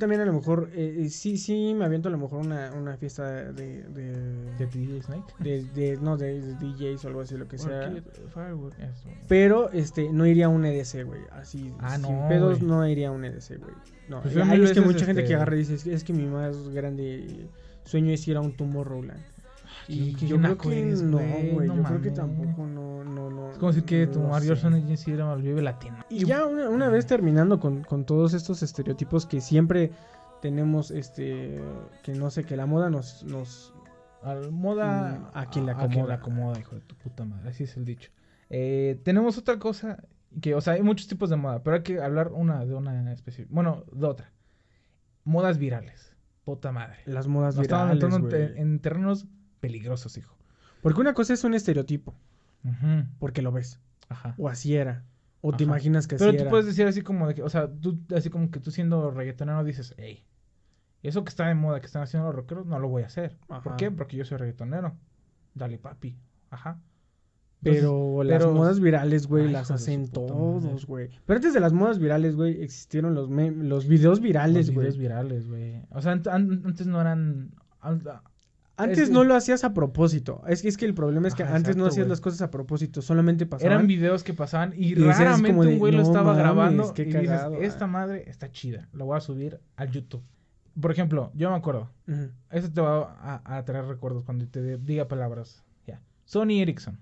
También a lo mejor, eh, eh, sí, sí, me aviento a lo mejor una, una fiesta de, de, De DJ Snake. de, de- no, de, de DJs o algo así, lo que sea. Orchid, Firework, eso. Pero, este, no iría a un EDC, güey. Así, Ah, sin no, pedos, no iría a un EDC, güey. No, Prefiero hay es que mucha gente que este- agarra y dice, es que, es que mi más grande sueño es ir a un Tomorrowland. Y qué yo creo que no, güey, no yo creo que tampoco, no, no, no. Es como decir que tu Mario sé. Son Agency era Vive Latino. Y ya una, una vez terminando con, con todos estos estereotipos que siempre tenemos, este, que no sé, que la moda nos, nos Al moda Mm, a A quien le acomoda. acomoda, hijo de tu puta madre. Así es el dicho. Eh, tenemos otra cosa que, o sea, hay muchos tipos de moda, pero hay que hablar una de una específica. Bueno, de otra. Modas virales. Puta madre. las modas Nos estamos virales, metiendo en, güey. te- en terrenos peligrosos, hijo. Porque una cosa es un estereotipo, porque lo ves, Ajá. o así era, o te imaginas que Pero así tú era. puedes decir así como de que, o sea, tú, así como que tú siendo reggaetonero dices, hey, eso que está de moda, que están haciendo los rockeros, no lo voy a hacer. ¿Por Ajá. qué? Porque yo soy reggaetonero. Dale, papi. Ajá. Pero las pero- modas virales, güey, Ay, las hacen todos, güey. Pero antes de las modas virales, güey, existieron los los videos virales, Los güey. videos virales, güey. O sea, ant- an- antes no eran... an- Antes es- no lo hacías a propósito. Es que, es que el problema es que Ajá, antes no hacías las cosas a propósito, solamente pasaban. Eran videos que pasaban y, raramente un güey lo "No estaba mames, grabando qué y dices, cagado, esta ah". madre está chida, lo voy a subir al YouTube. Por ejemplo, yo me acuerdo, Ujú. eso te va a, a traer recuerdos cuando te de- diga palabras. Ya. Sony Ericsson,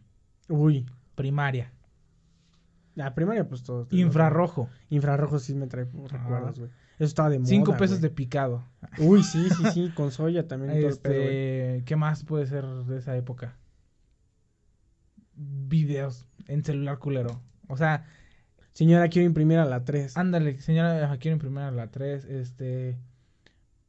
Uy. primaria, La primaria, pues todo. infrarrojo, Infrarrojo sí me trae recuerdos, güey. Eso estaba de moda. cinco pesos de picado. Uy, sí, sí, sí, (laughs) con soya también. pedo. Este, ¿qué más puede ser de esa época? Videos en celular culero. O sea, Señora, quiero imprimir a la 3. Ándale, señora, quiero imprimir a la 3. Este.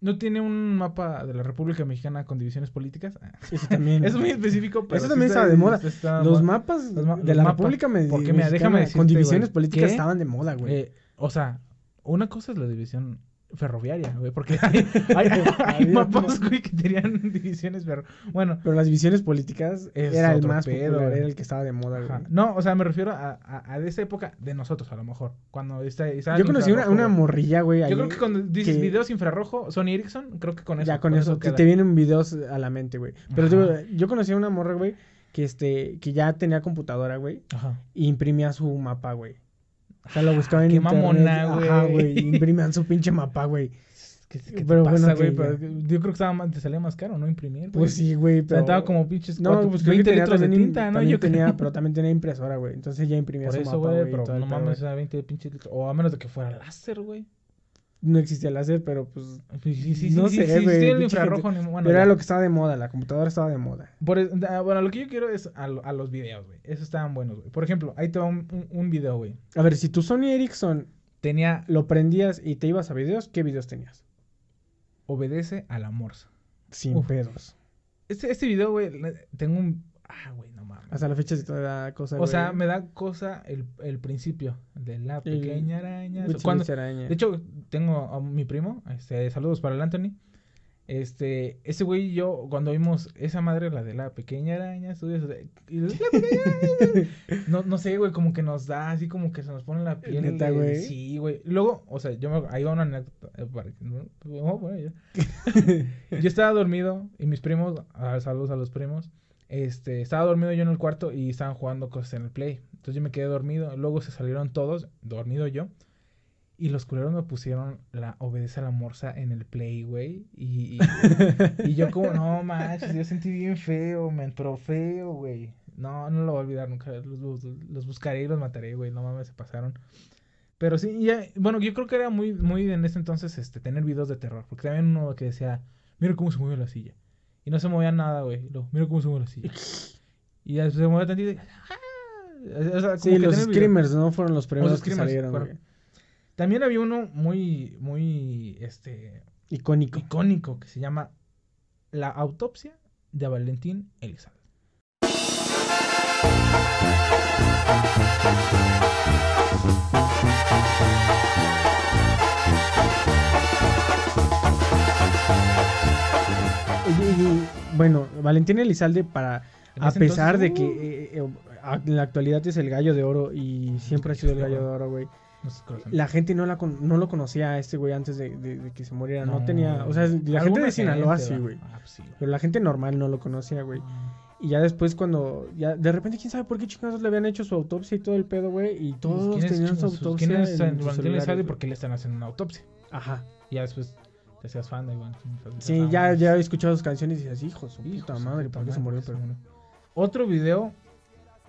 ¿No tiene un mapa de la República Mexicana con divisiones políticas? (laughs) Eso también. Es muy específico, pero. Eso también estaba de moda. está- Los mapas Los ma- de los la mapas. República me- Porque, mira, Mexicana déjame decirte, con divisiones políticas que, estaban de moda, güey. eh, o sea, una cosa es la división ferroviaria, güey, porque (laughs) hay, hay- hay Había mapas, güey, que tenían (laughs) divisiones ferro. Bueno, Pero las divisiones políticas Es era el más pedo, popular, era el que estaba de moda, güey. no, o sea, me refiero a, a, a esa época de nosotros, a lo mejor. Cuando está, Yo conocí una, una morrilla, güey. Yo ahí creo que cuando dices que- videos infrarrojo, Sony Ericsson, creo que con eso. Ya con, eso, te, vienen videos a la mente, güey. Pero digo, yo conocí a una morra, güey, que este, que ya tenía computadora, güey, Ajá. y imprimía su mapa, güey. O sea, lo buscaba en Qué internet. mamona, Ajá, güey. güey. (laughs) Imprimían su pinche mapa, güey. ¿Qué, qué Pero te pasa, güey? yo creo que estaba más, te salía más caro, ¿no? Imprimir. Pues sí, güey, pero... aventaba como pinches No, cuatro- pues creo que 20 tenía litros de tinta, ¿no? Yo tenía, pero también tenía impresora, güey. Entonces ya imprimía Por su eso, mapa, güey, güey. pero no mames, güey. era 20 pinches litros. O a menos de que fuera láser, güey. No existía láser, pero pues. Sí, sí, sí, no sí, sé, sí, güey. el infrarrojo, gente- ni- bueno, pero era lo que estaba de moda, la computadora estaba de moda. Por bueno, lo que yo quiero es a, a los videos, güey. Esos estaban buenos, güey. Por ejemplo, ahí te va un, un, un video, güey. A ver, si tu Sony Ericsson Tenía lo prendías y te ibas a videos, ¿qué videos tenías? obedece a la morsa. Sin Uf. pedos. Este, este video, güey, tengo un... Ah, güey, no mames. Hasta la fecha sí te da cosa. O sea, me da cosa el, el principio de la El- pequeña araña. Cuando, Araña. de hecho, tengo a mi primo, este, saludos para el Anthony. Este, ese güey y yo, cuando vimos esa madre, la de la pequeña araña, estudios de- y la pequeña araña, no, no sé, güey, como que nos da así como que se nos pone la piel. ¿Neta, güey? Sí, güey. Luego, o sea, yo me, ahí va una anécdota. eh, oh, yo estaba dormido y mis primos, ah, saludos a los primos, este, estaba dormido yo en el cuarto y estaban jugando cosas en el play. Entonces yo me quedé dormido, luego se salieron todos, dormido yo. Y los culeros me pusieron la obedece a la morsa en el play, güey. Y, y, (laughs) y yo como, no manches, yo sentí bien feo, me entró feo, güey. No, no lo voy a olvidar nunca. Los, los- los buscaré y los mataré, güey. No mames, se pasaron. Pero sí, ya, bueno, yo creo que era muy, muy en ese entonces este, tener videos de terror. Porque también uno que decía, mira cómo se mueve la silla. Y no se movía nada, güey. Mira cómo se mueve silla. (laughs) Y ya se mueve tantito. y, ¡ah! O sea, Sí, los screamers, ¿no? Fueron los primeros que salieron, güey. También había uno muy, muy, este, Icónico. icónico que se llama La autopsia de Valentín Elizalde. (laughs) bueno, Valentín Elizalde, para. A pesar entonces, de uh, que eh, eh, a- en la actualidad es el gallo de oro y siempre ha sido el gallo de oro, güey. La gente no, la con- no lo conocía a este güey antes de, de- de que se muriera. No, No, tenía. O sea, la gente de Sinaloa gente, sí, va. güey. Ah, pues sí, güey. Pero la gente normal no lo conocía, güey. Y ya después cuando, ya de repente, quién sabe por qué chingados le habían hecho su autopsia y todo el pedo, güey. Y todos ¿Quién es tenían su autopsia. ¿Quién es Valentín Elizalde? güey. Porque le están haciendo una autopsia. Ajá. Y ya después te hacías fan de Iván. Sí, ya, ya he escuchado sus canciones y dices, hijo, su Hijo puta su madre, puta ¿por qué se murió? Pero. Otro video,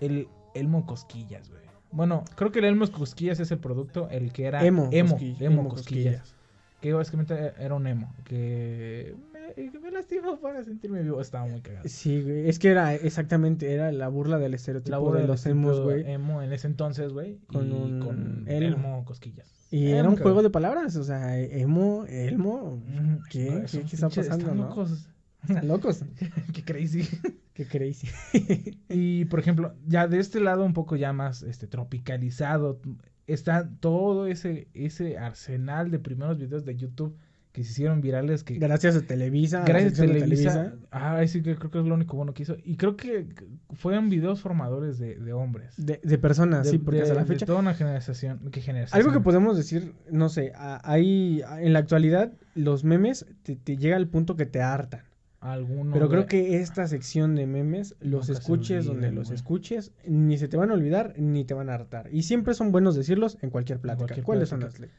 el Elmo Cosquillas, güey. Bueno, creo que el Elmo Cosquillas es el producto, el que era Emo emo, emo Emo Cosquillas. Que básicamente era un emo, que me, que me lastimó para sentirme vivo, estaba muy cagado. Sí, güey. Es que era exactamente, era la burla del estereotipo La burla de los emos, güey. Emo en ese entonces, güey. Con y un con Elmo. Elmo Cosquillas. Y era un juego de palabras, o sea, emo, elmo. ¿Qué? No, ¿Qué, está pasando, están no? locos. Están locos. (laughs) Qué crazy. (laughs) Qué crazy. (laughs) Y por ejemplo, ya de este lado un poco ya más este tropicalizado, está todo ese ese arsenal de primeros videos de YouTube que se hicieron virales que Gracias a Televisa. gracias a de Televisa, ah, sí creo que es lo único bueno que hizo y creo que fueron videos formadores de, de hombres. De, de personas, De- sí, porque de- hasta la de fecha. toda una generación, ¿qué generación? Algo que podemos decir, no sé, hay en la actualidad los memes te, te llega al punto que te hartan. Alguno Pero creo de- que esta sección de memes, los escuches donde los güey. escuches, ni se te van a olvidar ni te van a hartar. Y siempre son buenos decirlos en cualquier plática. cualquier ¿Cuáles plática. son las?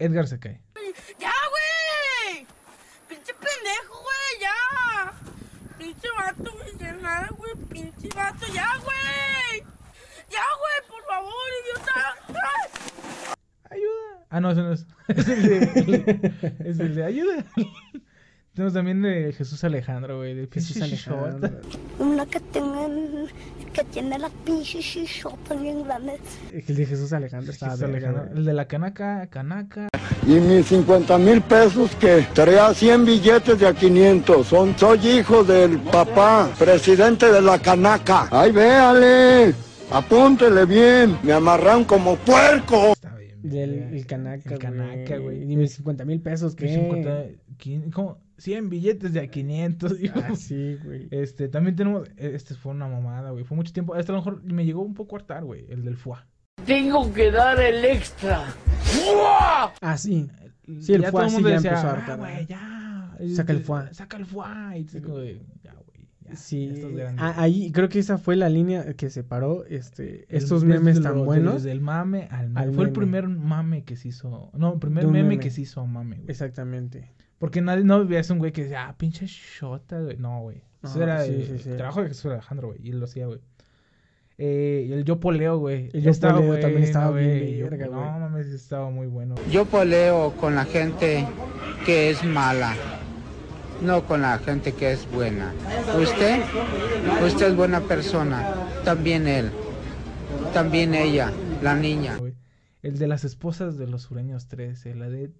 Edgar se cae. ¡Ya, güey! ¡Pinche pendejo, güey! ¡Ya! ¡Pinche vato, güey! ¡Ya nada, güey! ¡Pinche ¡Ya, güey! ¡Ya, güey! ¡Por favor, idiota! ¡Ay! Ayuda. Ah, no, eso no es. (laughs) Es el es el de ayuda. Tenemos también de Jesús Alejandro, güey. De Jesús pinche Alejandro. Una que tengan, que tiene las pinches chichotas bien grandes. El de Jesús Alejandro estaba Jesús Alejandro. El de la canaca, canaca. Y mis 50 mil pesos que traía 100 billetes de a 500. Son, soy hijo del papá, presidente de la canaca. ¡Ay, véale! Apúntele bien. Me amarraron como puerco. Está bien. Del el canaca, El canaca, güey. Y mis 50 mil pesos, Que ¿qué? 50, quin- como 100 billetes de a 500. digo. Ah, sí, güey. Este, también tenemos. Este fue una mamada, güey. Fue mucho tiempo. Este a lo mejor me llegó un poco a hartar, güey. El del FUA. Tengo que dar el extra. Ah, sí. Sí, el Ya FUA todo sí mundo ya decía, empezó a "Ah, hartar, güey, ¿no? ya. Saca el FUA. Saca el FUA. Y como de, ya, güey. ya, Sí, estos grandes". a- ahí creo que esa fue la línea que separó este, estos desde memes tan buenos. Desde el mame al mame. al Fue el primer mame que se hizo. No, el primer meme, meme. que se hizo mame, güey. Exactamente. Porque nadie, no veías un güey que decía, ah, pinche shota, güey. No, güey. Eso No, era sí, el, sí, sí. el trabajo de Jesús Alejandro, güey. Y él lo hacía, güey. Eh, el Yo Poleo, güey. El Yo Estaba Poleo también estaba bien güey. Yo- verga, güey. No mames, estaba muy bueno. Yo poleo con la gente que es mala, no con la gente que es buena. Usted, usted es buena persona, también él, también ella, la niña. El de las esposas de los sureños 13, la de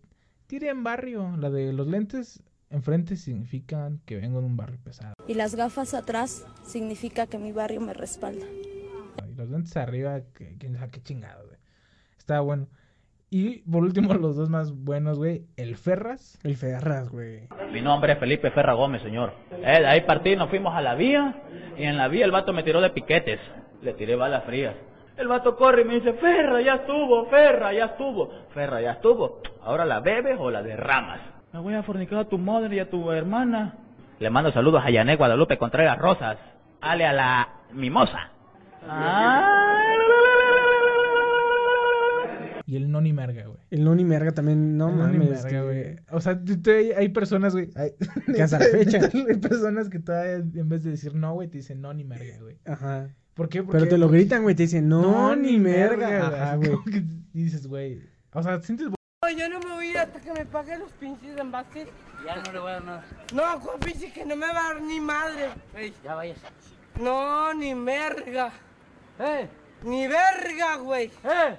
Tire en barrio, la de los lentes enfrente significan que vengo de un barrio pesado. Y las gafas atrás significa que mi barrio me respalda. Y los lentes arriba, que, quién sabe qué chingado, güey. Estaba bueno. Y por último, (laughs) los dos más buenos, güey. El Ferras. El Ferras, güey. Mi nombre es Felipe Ferra Gómez, señor. Eh, de ahí partí, nos fuimos a la vía y en la vía el vato me tiró de piquetes. Le tiré balas frías. El vato corre y me dice, Ferra, ya estuvo, Ferra, ya estuvo. Ferra, ya estuvo. Ahora la bebes o la derramas. Me voy a fornicar a tu madre y a tu hermana. Le mando saludos a Yané Guadalupe Contreras Rosas. Ale a la mimosa. Y el Noni Merga, güey. El Noni Merga también, no El Noni mames. Merga, güey. O sea, hay, hay personas, güey. hay- Que hasta la fecha. (laughs) Hay personas que todavía, en vez de decir no, güey, te dicen Noni Merga, güey. Ajá. ¿Por qué? Porque Pero te lo gritan, güey, te dicen, no, ni merga. güey. (laughs) Que dices, güey. O sea, sientes. No, yo no me voy a ir hasta que me paguen los pinches envases. Ya no le voy a dar nada. No, con pinche que no me va a dar ni madre. Ey. Ya vayas. No, ni merga. Eh. Ni verga, güey. Eh.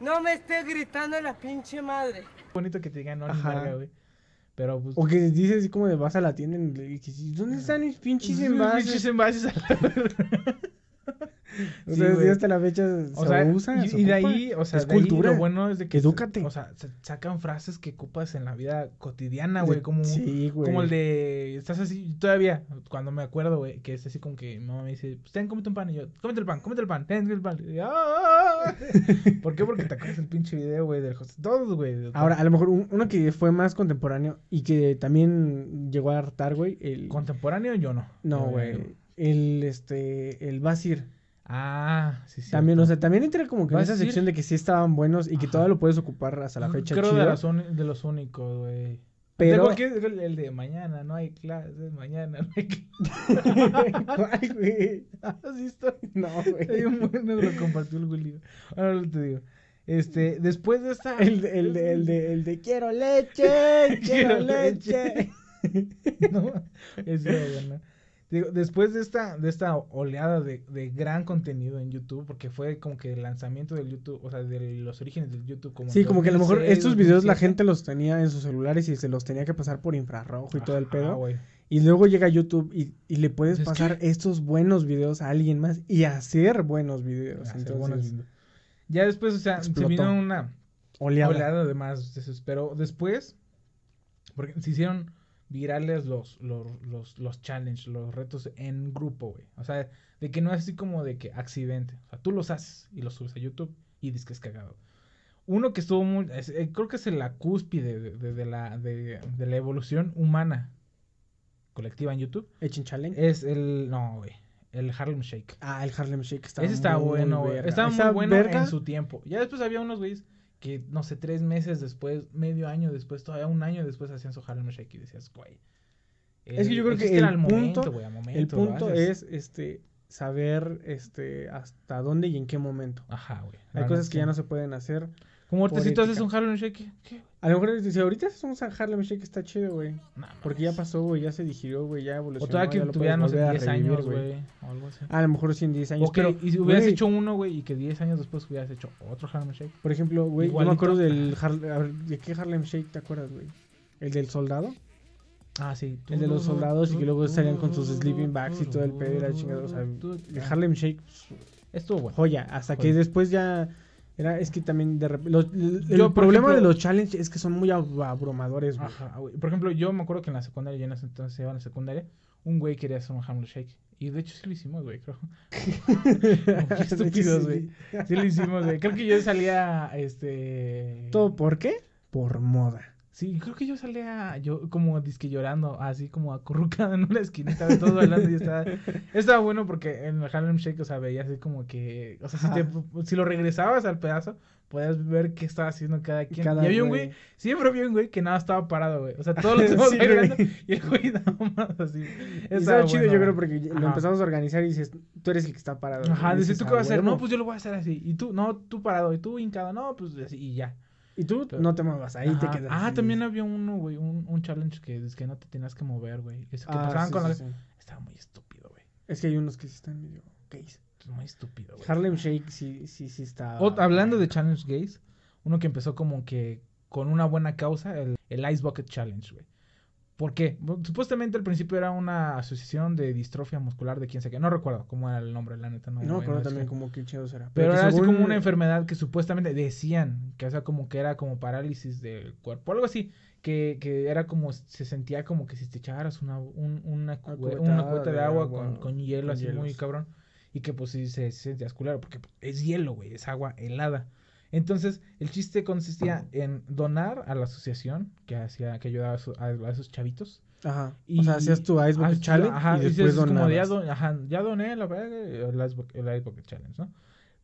No me esté gritando la pinche madre. bonito que te digan Ajá. Merga, güey. Pero pues. O que dices así como de vas a la tienda y dices, ¿dónde están mis pinches (laughs) envases? pinches envases a la O Sí, sea, sí, hasta la fecha O se sea, usa, y, se y de ahí, o sea, es de ahí cultura. lo bueno es de que, Edúcate. o sea, se- sacan frases que ocupas en la vida cotidiana, güey, como, sí, güey. como el de, estás así, todavía, cuando me acuerdo, güey, que es así como que mi mamá me dice, pues ten, cómete un pan, y yo, cómete el pan, cómete el pan, ten el pan, y yo, "Ah, ah, (laughs) ah". ¿por qué? Porque te acuerdas el pinche video, güey, del José, todos, güey. Ahora, a lo mejor un- uno que fue más contemporáneo y que también llegó a hartar, güey, el... Contemporáneo yo no. No, güey. El, este, el Basir. Ah, sí, sí. También, o sea, también entra como que en esa sección de que sí estaban buenos y que Ajá. todavía lo puedes ocupar hasta la fecha Creo chido. de, las de los únicos, güey. Pero- Pero... El, el de mañana no hay clases, mañana no hay clases. (laughs) ¿Cuál, güey? Así (laughs) estoy. No, güey. Hay un buen nos lo compartió el Willy. Ahora lo te digo. Este, después de esta. El, de- el, de, el, de, el de quiero leche, (laughs) quiero leche. no, es bueno. Digo, después de esta, de esta oleada de, de gran contenido en YouTube, porque fue como que el lanzamiento del YouTube, o sea, de los orígenes del YouTube. Como Sí, como que a lo mejor 2006, estos videos la 2007. gente los tenía en sus celulares y se los tenía que pasar por infrarrojo y todo el pedo. Y luego llega YouTube y, y le puedes es pasar que- estos buenos videos a alguien más y hacer buenos videos. Hacer Entonces, buenos videos. Ya después, o sea, se explotó. vino una oleada. oleada de más desespero. Después, porque se hicieron virales los, los, los, los challenges, los retos en grupo, güey. O sea, de que no es así como de que accidente. O sea, tú los haces y los subes a YouTube y dices que es cagado. Uno que estuvo muy, es- eh, creo que es la cúspide de, de- de la, de, de la evolución humana colectiva en YouTube. Echen challenge. Es el, no, güey, el Harlem Shake. Ah, el Harlem Shake está Ese está bueno, güey. Estaba muy bueno verga- en su tiempo. Ya después había unos güeyes que, no sé, tres meses después, medio año después, todavía un año después hacían su Harlem Shake y decías, güey. Es que yo creo que el al punto, momento, güey, al el momento, lo punto es este saber este hasta dónde y en qué momento. Ajá, güey. Hay cosas que ya no se pueden hacer. Como ahorita haces un Harlem Shake, ¿qué? A lo mejor si ahorita hacemos a Harlem Shake está chido, güey. Porque ya pasó, güey, ya se digirió, güey, ya evolucionó. O todavía que tuviéramos en volver a 10 revivir, años, güey. O algo así. A lo mejor sí en 10 años. O que, pero, y si hubieras hecho uno, güey, y que 10 años después hubieras hecho otro Harlem Shake. Por ejemplo, güey, yo me acuerdo del Har- a ver, ¿de qué Harlem Shake te acuerdas, güey? ¿El del soldado? Ah, sí. El de los soldados y que luego salían con sus sleeping bags y todo el pedo y la chingada. O sea, el Harlem Shake, pues, Estuvo bueno. joya. Hasta que después ya. Era, es que también de repente. el Yo, problema ejemplo- de los challenges es que son muy ab- abrumadores, güey. Ajá, güey. Por ejemplo, yo me acuerdo que en la secundaria, yo en ese entonces iba en la secundaria, un güey quería hacer un Harlem Shake. Y de hecho sí lo hicimos, güey, creo. (laughs) Qué estúpidos, güey. Sí lo hicimos, güey. Creo que yo salía, este... ¿Todo por qué? Por moda. Sí, creo que yo salía yo como disque llorando, así como acurrucado (laughs) en una esquinita de todo bailando y estaba, estaba bueno porque en el Harlem Shake, o sea, veía así como que, o sea, si, te- si lo regresabas al pedazo, podías ver qué estaba haciendo cada quien. Cada y había un güey. siempre había un güey que nada estaba parado, güey. O sea, todos (laughs) los demás Sí, bailando y el güey (laughs) nada más así. Estaba estaba chido, bueno, yo creo, porque lo Ajá. empezamos a organizar y dices, tú eres el que está parado. Ajá, dices, ¿tú qué vas a hacer? No, pues yo lo voy a hacer así. Y tú, no, tú parado. Y tú hincado, no, pues así, y ya. Y tú no te muevas, ahí te quedas. Ah, también había uno, güey, un, un challenge que es que no te tenías que mover, güey. Es que Ah, pasaban sí, con sí, la... sí. Estaba muy estúpido, güey. Es que hay unos que sí están medio gays. Muy estúpido, güey. Harlem Shake sí, sí, sí está. Hablando de challenge gays, uno que empezó como que con una buena causa, el, el Ice Bucket Challenge, güey. ¿Por qué? Supuestamente al principio era una asociación de distrofia muscular de quién sé qué. No recuerdo cómo era el nombre, la neta. No, No no también como qué chido será. Pero que era así como una enfermedad que supuestamente decían, que o sea, como que era como parálisis del cuerpo, algo así, que, que era como, se sentía como que si te echaras una, un- una, una cubeta de de agua, con, con hielo con así muy cabrón, y que pues sí se, se sentías culero, porque pues, es hielo, güey, es agua helada. Entonces, el chiste consistía en donar a la asociación que hacía, que ayudaba a, su- a- a esos chavitos. Ajá. O sea, hacías tu Ice Bucket Challenge ajá, y después dices como ya, don- ajá, ya doné la verga el Ice, Bucket, el Ice Bucket Challenge, ¿no?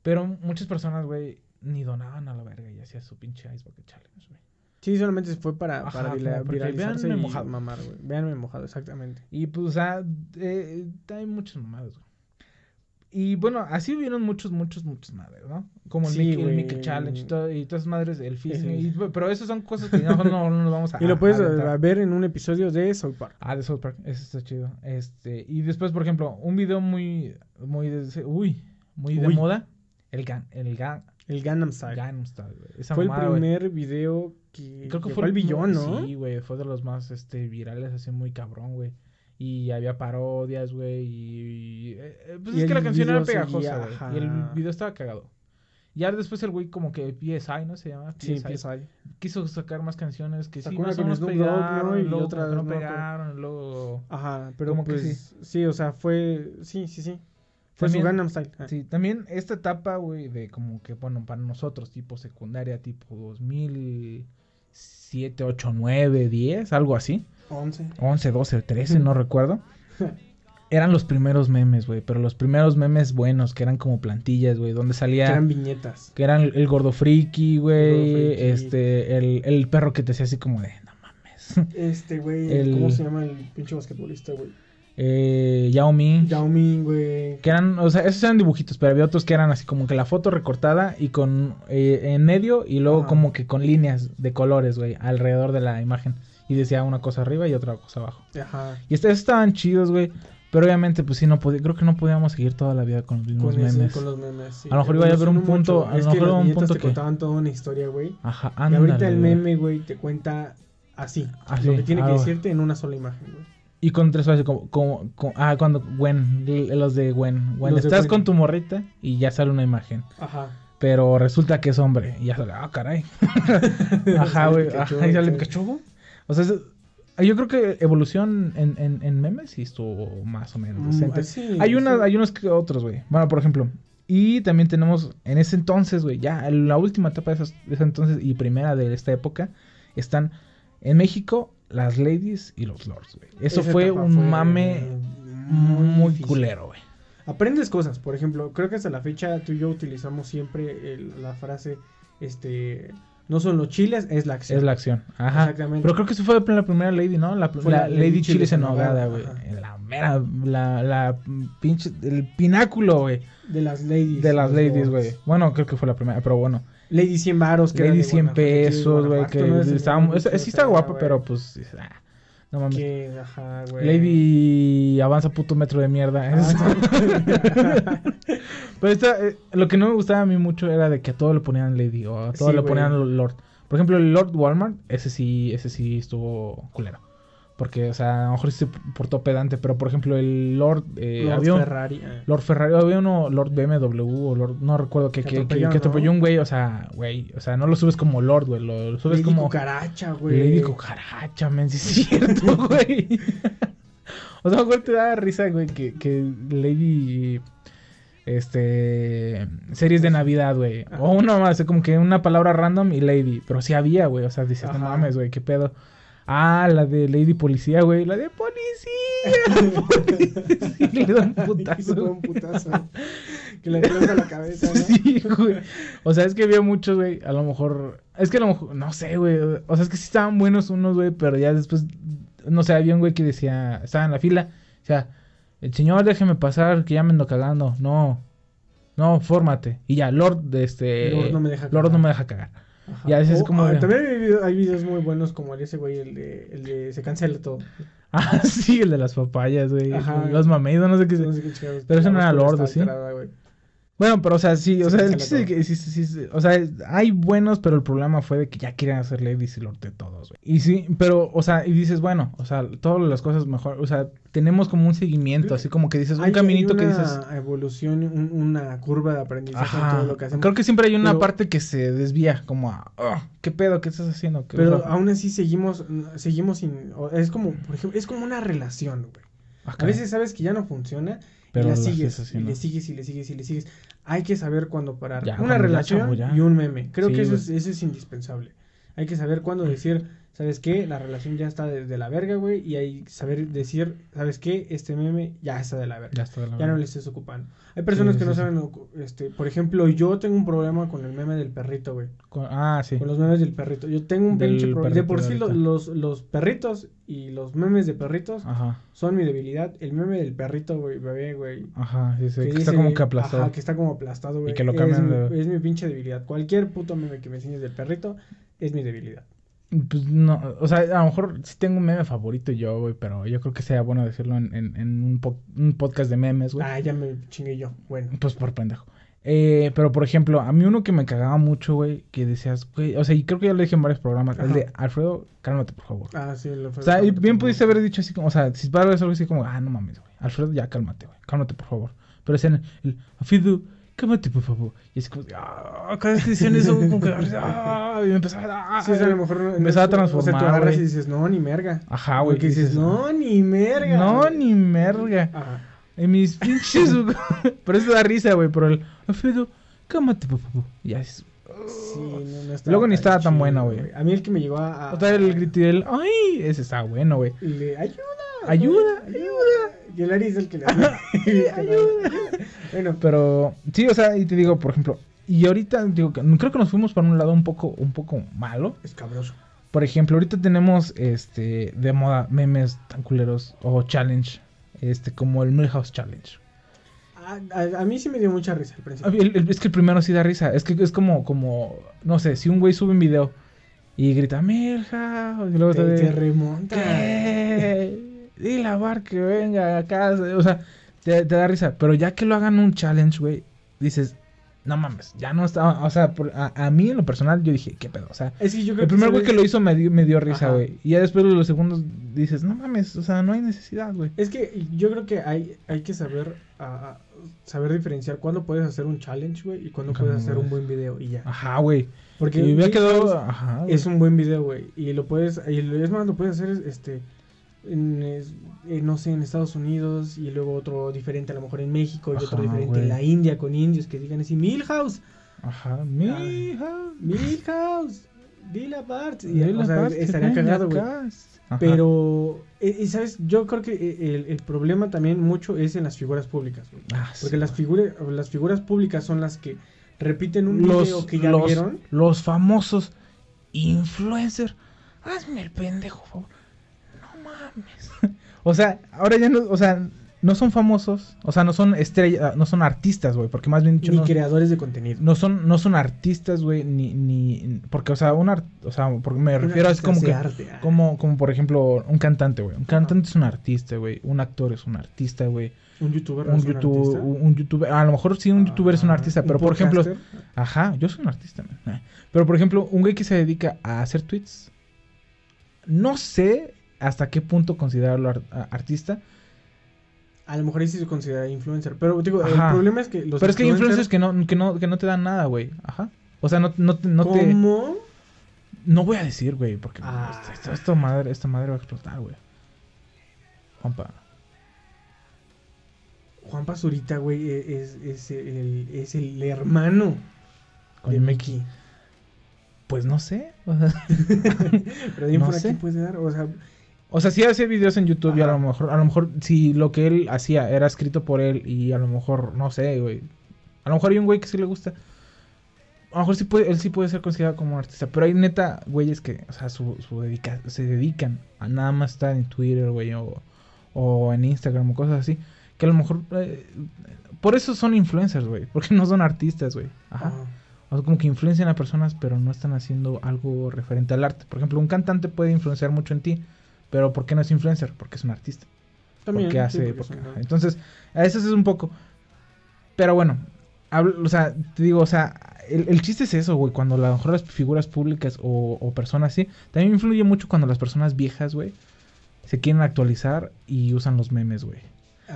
Pero muchas personas, güey, ni donaban a la verga y hacían su pinche Ice Bucket Challenge, güey. Sí, solamente fue para, Ajá, para viralizarse véanme y mojado. mamar, güey. Véanme mojado, exactamente. Y pues, o sea, eh, hay muchas mamadas, güey. Y bueno, así hubieron muchos, muchos, muchos madres, ¿no? Como el, Sí, Mickey, el. Mickey Challenge y, todo- y todas esas madres, el fishing. El- y- pero eso son cosas que no, no, no nos vamos a (laughs) Y lo puedes ver en un episodio de South Park. Ah, de South Park, eso está chido. Este, y después, por ejemplo, un video muy, muy de, uy, muy de Uy. moda, el Gan, el Gan, El Gangnam Style. Gangnam Style, güey. Esa fue mamada, el primer video que Creo que llegó fue el billón, ¿no? Sí, güey, fue de los más, este, virales, así muy cabrón, güey. Y había parodias, güey, y... eh, eh, pues Y es que la canción era pegajosa, güey. Y el video estaba cagado. Ya después el güey como que PSI, ¿no? Se llama Sí, PSI. Quiso sacar más canciones que sí, más o menos pegaron, ¿no? Y luego otras, no pegaron, luego... Ajá, pero Como que pues sí. o sea, fue sí, sí, sí. Fue También- su Gangnam Style. Ah. Sí, también esta etapa, güey, de como que, bueno, para nosotros, tipo secundaria, tipo 2007, 8, 9, 10, algo así. 11. 11, 12, 13, no recuerdo. Eran los primeros memes, güey, pero los primeros memes buenos, que eran como plantillas, güey, donde salía... Que eran viñetas. que eran el gordo friki, güey, este, el, el perro que te hacía así como de, no mames. Este, güey, El- ¿cómo se llama el pinche basquetbolista, güey? Eh, Yao Ming. Yao Ming, güey. Que eran, o sea, esos eran dibujitos, pero había otros que eran así como que la foto recortada y con eh, en medio y luego Ajá. como que con líneas de colores, güey, alrededor de la imagen. Y decía una cosa arriba y otra cosa abajo. Ajá. Y estos estaban chidos, güey. Pero obviamente, pues sí, no podía, creo que no podíamos seguir toda la vida con los mismos Con, ese- memes. con los memes, sí. A lo mejor iba a haber un punto, mucho. a Es lo que mejor las un viñetas punto te que... contaban toda una historia, güey. Ajá, y ahorita ándale, el meme, güey, te cuenta así. Así, lo que tiene que decirte en una sola imagen, güey. Y con tres frases como, como, como- ah, cuando Gwen, los de Gwen, Gwen, Los estás Gwen. con tu morrita y ya sale una imagen. Ajá. Pero resulta que es hombre. Y ya sale, ah, caray. (laughs) Ajá, güey. Ajá, y sale. Pikachu. O sea, yo creo que evolución en, en, en memes sí estuvo más o menos Mm, decente. sí, hay, una, sí. hay unos que otros, güey. Bueno, por ejemplo. Y también tenemos en ese entonces, güey, ya en la última etapa de, esos- de ese entonces y primera de esta época, están en México las ladies y los lords, güey. Eso fue un fue mame muy, difícil. culero, güey. Aprendes cosas, por ejemplo, creo que hasta la fecha tú y yo utilizamos siempre el- la frase, este, no son los chiles, es la acción. Es la acción. Ajá. Exactamente. Pero creo que eso fue la primera lady, ¿no? La, Fue la la Lady Lady Chiles en Nogada, güey. La mera, la, la pinche, el pináculo, güey. De las ladies. De las ladies, güey. Bueno, creo que fue la primera, pero bueno. Lady 100 varos. que Lady de 100 Guanajuato, que es de pesos, güey. Que no es estaba, sí está guapa, pero pues, ah, no mames. Que, ajá, güey. Lady avanza puto metro de mierda. Ah, (laughs) Pero esta, eh, lo que no me gustaba a mí mucho era de que a todo le ponían Lady o a todo Sí, le güey. ponían Lord. Por ejemplo, el Lord Walmart, ese sí, ese sí estuvo culero. Porque, o sea, a lo mejor sí se portó pedante, pero por ejemplo, el Lord. Eh, Lord había un- Ferrari, eh. Lord Ferrari, había uno, Lord BMW, o Lord, no recuerdo que, Que atropelló, que atropelló ¿no? un güey, o sea, güey, o sea, no lo subes como Lord, güey, lo, lo subes Lady como. Cucaracha, güey. Lady Cucaracha, men, sí es cierto, (laughs) güey. o sea, güey, te da risa, güey, que, que Lady. este series de Navidad, güey. O una más, como que una palabra random y Lady. Pero sí había, güey. O sea, dices, no mames, güey, qué pedo. Ah, la de Lady Policía, güey. La de Policía. (laughs) policía. Le da un putazo. Le da un putazo. que le explota la cabeza, ¿no? Sí, güey. O sea, es que había muchos, güey. A lo mejor. Es que a lo mejor. No sé, güey. O sea, es que sí estaban buenos unos, güey. Pero ya después. No sé, había un güey que decía. Estaba en la fila. O sea, el señor, déjeme pasar, que ya me ando cagando. No. No, fórmate. Y ya, Lord, de este. Lord no me deja Lord cagar. no me deja cagar. Ajá. Ya, ese es O, como. ah, También hay, video- hay videos muy buenos como el ese güey, el de, el de se cancela todo. (laughs) Ah, sí, el de las papayas, güey. Ajá. Los mameidos, no sé qué. No sé qué Pero la no era Lord, ¿sí? alterada, güey. Bueno, pero o sea, sí, o Sí, sea, el chiste de que sí, sí, sí, o sea, hay buenos, pero el problema fue de que ya querían hacer Ladies y Lord de todos, güey. Y sí, pero, o sea, y dices, bueno, o sea, todas las cosas mejor, o sea, tenemos como un seguimiento, así como que dices, un Hay- caminito hay que una dices, evolución, un- una curva de aprendizaje en todo lo que hacemos. creo que siempre hay una Pero- parte que se desvía, como a, "Ah, ¿qué pedo? ¿Qué estás haciendo? ¿Qué Pero aún así seguimos, seguimos sin, es como, por ejemplo, es como una relación, güey. A Ajá. veces sabes que ya no funciona Pero y la sigues, y le sigues y le sigues y le sigues. Hay que saber cuándo parar. Ya, una relación chavo, y un meme. Creo Sí, que eso es, eso es indispensable. Hay que saber cuándo decir, ¿sabes qué? La relación ya está de, de la verga, güey. Y hay saber decir, ¿sabes qué? Este meme ya está de la verga. Ya está de la Ya verga. no le estés ocupando. Hay personas Sí, que sí, no sí. saben, este, por ejemplo, yo tengo un problema con el meme del perrito, güey. con- ah, sí. Con los memes del perrito. Yo tengo un pinche problema. De por sí lo- los, los perritos y los memes de perritos Ajá, son mi debilidad. El meme del perrito, güey, bebé, güey. ajá, sí, sí, que que está como que aplastado. Ajá, que está como aplastado, güey. que lo es cambian mi- de- Es, mi pinche debilidad. Cualquier puto meme que me enseñes del perrito es mi debilidad. Pues no, o sea, a lo mejor sí tengo un meme favorito yo, güey, pero yo creo que sería bueno decirlo en, en, en un, po- un podcast de memes, güey. Ah, ya me chingué yo. Bueno. Pues por pendejo. Eh, pero por ejemplo, a mí uno que me cagaba mucho, güey, que decías, güey, o sea, y creo que ya lo dije en varios programas, el de Alfredo, cálmate, por favor. Ah, sí, lo O sea, y bien pudiste haber dicho así como, o sea, si para algo así como, ah, no mames, güey, Alfredo, ya cálmate, güey, cálmate, por favor. Pero es en el, Alfredo, cálmate, por favor. Y es como, ah, cada vez que decían eso, como que, (laughs) ah, y me empezaba, ah, Sí, o sea, a lo mejor empezaba a es- O sea, tú transformar, agarras y dices, no, ni merga. Ajá, güey, Que dices, no, ni merga. No, ni merga. Ajá. En mis pinches. (laughs) (laughs) pero eso da risa, güey. Pero el. Alfredo, cálmate, por favor. Ya es. Sí, no, no estaba Luego ni estaba tan buena, güey. A mí el que me llegó a... Otra vez el grito y el. ¡Ay! Ese está bueno, güey. y le, ayuda. Ayuda, ayuda. Y el Ari es el que le ayuda. (laughs) Bueno, Pero. Sí, o sea, y te digo, por ejemplo. Y ahorita, digo, que- creo que nos fuimos por un lado un poco, un poco malo. es cabroso. Por ejemplo, ahorita tenemos este de moda memes tan culeros o challenge. Este, como el Millhouse Challenge. A, a- a mí sí me dio mucha risa al principio. el- el- es que el primero sí da risa. Es que es como, como, no sé, si un güey sube un video y grita Milhouse y luego Te, te, te remonta. ¿Qué? Dile a Bar que venga acá. O sea, te, te da risa. Pero ya que lo hagan un challenge, güey, dices, no mames, ya no está. O sea, por- a, a mí en lo personal yo dije, ¿qué pedo? O sea, Es que yo creo el primer güey que lo hizo me dio, me dio risa, güey. Y ya después de los segundos dices, no mames, o sea, no hay necesidad, güey. Es que yo creo que hay, hay que saber saber diferenciar cuándo puedes hacer un challenge, güey, y cuándo puedes hacer un buen video y ya. Ajá, güey. Porque y Big quedado. Ajá, es un buen video, güey, y lo puedes, y lo- es más, lo puedes hacer, este, en, eh, no sé, en Estados Unidos, y luego otro diferente a lo mejor en México, y otro diferente en la India con indios que digan así, Milhouse, Ajá, Milhouse. Milhouse, dile a Bart, y, Dile o sea, Bart estaría cagado, güey. Pero, eh, y sabes, yo creo que eh, el, el problema también mucho es en las figuras públicas, güey. Ah, Porque sí, las figuras, las figuras públicas son las que repiten un los, video que ya los, vieron. los famosos influencers. Hazme el pendejo, por favor. Mames. (laughs) o sea, ahora ya no, o sea, no son famosos, o sea, no son estrellas, no son artistas, güey, porque más bien dicho Ni no, creadores de contenido. no son no son artistas, güey, ni ni porque o sea, un art- o sea, porque me refiero es artista como que arte, ah. como como por ejemplo, un cantante, güey. Un cantante es un artista, güey. Un actor es un artista, güey. Un youtuber Un, es un artista. un, youtuber, a lo mejor sí un youtuber es un Ah, artista, un pero por ejemplo. Ajá, yo soy un artista. man. Eh. Pero por ejemplo, un güey que se dedica a hacer tweets, no sé hasta qué punto considerarlo artista. A lo mejor ahí sí se considera influencer. Pero digo, Ajá. el problema es que los Pero es que hay influencers que no, que no, que no te dan nada, güey. Ajá. O sea, no, no, te- no te... ¿Cómo? No voy a decir, güey, porque Ah. esto, esto- esto madre, esta madre va a explotar, güey. Juanpa. Juan Pazurita, güey, e- es, es el, es el hermano Con de Mickey. Pues no sé. (laughs) Pero dime No por sé. aquí puede dar, o sea, O sea, sí hace videos en YouTube y a lo mejor, a lo mejor si lo que él hacía era escrito por él y a lo mejor, no sé, güey. A lo mejor hay un güey que sí le gusta. A lo mejor sí puede, él sí puede ser considerado como un artista. Pero hay neta güeyes que, o sea, su, su dedica- se dedican a nada más estar en Twitter, güey, o, o en Instagram o cosas así. Que a lo mejor... eh, por eso son influencers, güey. (laughs) Porque no son artistas, güey. Ajá. ajá. O sea, como que influencian a personas, pero no están haciendo algo referente al arte. Por ejemplo, un cantante puede influenciar mucho en ti, pero ¿por qué no es influencer? Porque es un artista. también. porque sí, hace. porque porque- son- Entonces, a eso es un poco. Pero bueno, hablo- o sea, te digo, o sea, el, el chiste es eso, güey. Cuando a lo mejor las figuras públicas o, o personas así, también influye mucho cuando las personas viejas, güey, se quieren actualizar y usan los memes, güey.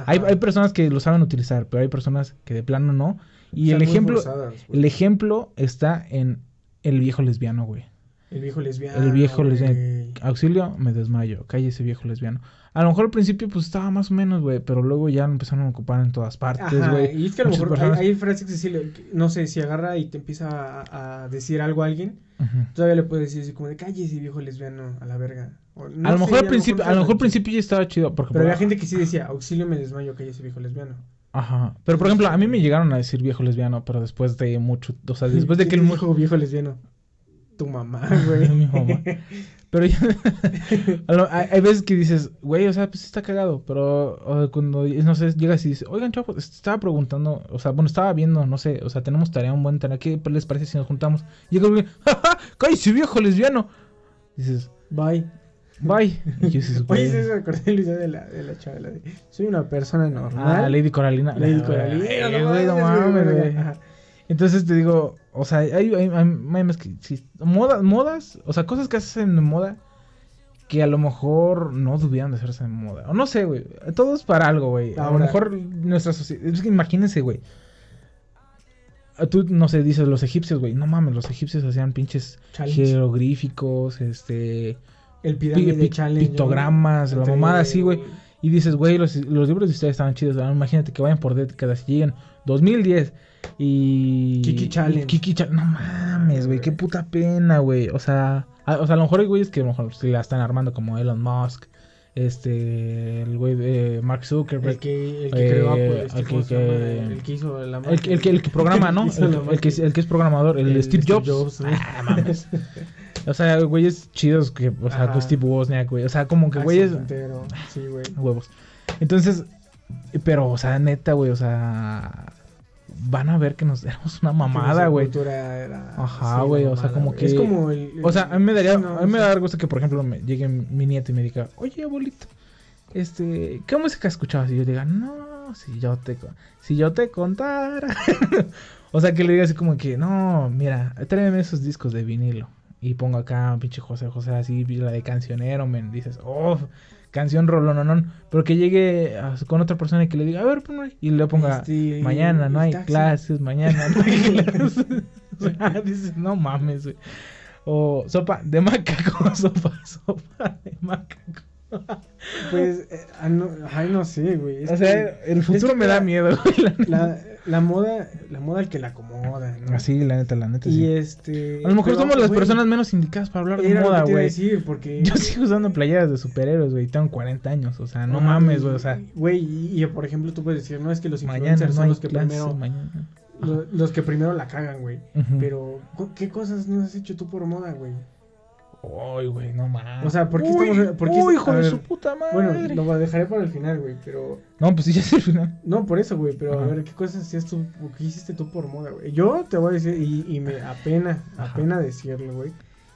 Hay, hay personas que lo saben utilizar, pero hay personas que de plano no. Y el ejemplo, forzadas, el ejemplo está en el viejo lesbiano, güey. El viejo lesbiano. El viejo lesbiano. Auxilio, me desmayo. Cállese, viejo lesbiano. A lo mejor al principio, pues estaba más o menos, güey. Pero luego ya lo empezaron a ocupar en todas partes, güey. y es que a lo mejor hay, personas- hay frases que sí, no sé, si agarra y te empieza a, a decir algo a alguien, todavía le puedes decir así como de cállese viejo lesbiano a la verga. O no a lo sé, mejor al principio, a lo mejor al principio ya estaba chido. Porque Pero por- había gente que sí decía, auxilio me desmayo, cállese viejo lesbiano. Ajá. Pero por ejemplo, a mí me llegaron a decir viejo lesbiano, pero después de mucho. O sea, (laughs) después de que ¿Quién el dijo viejo lesbiano? Tu mamá, (laughs) güey. Mi mamá. Pero ya- (laughs) hay, hay veces que dices, güey, o sea, pues está cagado. Pero o sea, cuando, no sé, llegas y dices, oigan, chavos, estaba preguntando, o sea, bueno, estaba viendo, no sé, o sea, tenemos tarea, un buen tarea. ¿Qué les parece si nos juntamos? Y llega el güey, ¡jaja! ¡Cállese, viejo lesbiano! Dices, Bye. bye. Y dices, Oye, güey. se acordé de la, de la chava, de, soy una persona normal. Ah, Lady Coralina. Lady Ah, Coralina, no güey, no mames, güey, Entonces te digo, o sea, hay, hay, hay memes que sí, modas, modas, o sea, cosas que hacen de moda que a lo mejor no debían de hacerse de moda. O no sé, güey. Todo es para algo, güey. A lo mejor nuestra sociedad. Es que imagínense, güey. Ah, Tú, no sé, dices los egipcios, güey. No mames, los egipcios hacían pinches Challenge. jeroglíficos, este. El pi- pirámide pi- challenge. pictogramas, la mamada así, güey. Y dices, güey, los, los libros de historia estaban chidos. Ahora imagínate que vayan por décadas y lleguen 2010 y... Kiki Challenge. Kiki Challenge. No mames, güey, qué puta pena, güey. O sea, a, o sea, a lo mejor hay güeyes que a lo mejor se la están armando como Elon Musk. Este, el güey de Mark Zuckerberg. El que, el que eh, creó Apple, este, el ¿cómo que- que- el que hizo la el, el que, el que programa, ¿no? (laughs) El que El, que, es- máquina. el que es programador, el, Steve Steve Jobs. Jobs, güey. ah, mames. (laughs) O sea, güeyes chidos que, o sea, Ajá. Steve Wozniak, güey. O sea, como que Axel güeyes Quintero, Sí, güey. huevos. Entonces, pero, o sea, neta, güey, o sea, van a ver que nos éramos una mamada, güey. era- Ajá, sí, güey, o sea, como güey. que... Es como el... O sea, a mí me daría, no, a mí me o sea, da gusto que, por ejemplo, me llegue mi nieto y me diga, oye, abuelito, este, ¿qué música escuchabas? Y yo diga, no, si yo te, si yo te contara. (laughs) o sea, que le diga así como que, no, mira, tráeme esos discos de vinilo. Y pongo acá un pinche José José así, la de cancionero, men. Dices, oh, canción rolononón. Pero que llegue a- con otra persona y que le diga, a ver, ponme. Y le ponga, Este, mañana no hay taxi. clases, mañana no hay (laughs) clases. (laughs) O sea, dices, no mames, güey. O sopa de macaco, (laughs) sopa, sopa de macaco. Pues, eh, ah, no, ay, no sé, güey. es O sea, que- el es futuro que me da miedo, güey. la. La, moda, la moda el que la acomoda, ¿no? Así, la neta, la neta, Y sí. este... A lo mejor pero, somos las personas menos indicadas para hablar de moda, güey. porque... Yo sigo usando playeras de superhéroes, güey. Tengo 40 años, o sea, no mames, güey, o sea. Güey, y, y, por ejemplo, tú puedes decir, no, es que los influencers no son los que clase, primero... mañana. lo- los que primero la cagan, güey. Pero, ¿qué cosas no has hecho tú por moda, güey? Ay, güey, no mames. O sea, ¿por qué Uy, estamos... por qué- uy, hijo de su puta madre. Bueno, lo dejaré para el final, güey, pero... No, pues sí, ya es el final. No, por eso, güey, pero a ver, ¿qué cosas hacías tú, o qué hiciste tú por moda, güey? Yo te voy a decir, y, y me apena, Ajá. apena decirlo, güey.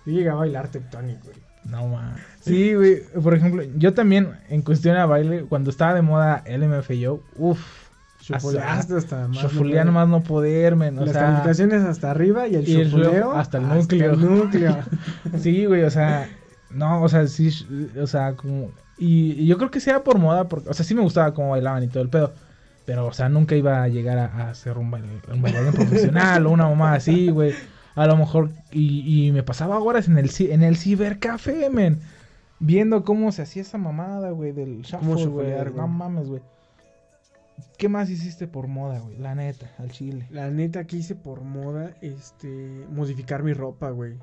Yo llegué a bailar tectonic, güey. No mames. Sí, güey. Por ejemplo, yo también, en cuestión a baile, cuando estaba de moda LMFAO, uff. Chupoleaste hasta más. No nomás no poder, men. O Las sea, calificaciones hasta arriba y el y el hasta el núcleo. el núcleo. (laughs) sí, güey, o sea, no, o sea, sí, o sea, como... Y, y yo creo que sea por moda, porque, o sea, sí me gustaba cómo bailaban y todo el pedo. Pero, o sea, nunca iba a llegar a, a ser un, un bailarín (laughs) profesional o una mamá así, güey. A lo mejor, y, y me pasaba horas en el, en el cibercafé, men. Viendo cómo se hacía esa mamada, güey, del shuffle, güey. No mames, güey. ¿Qué ¿qué más hiciste por moda, güey? La neta, al chile. La neta que hice por moda, este, modificar mi ropa, güey.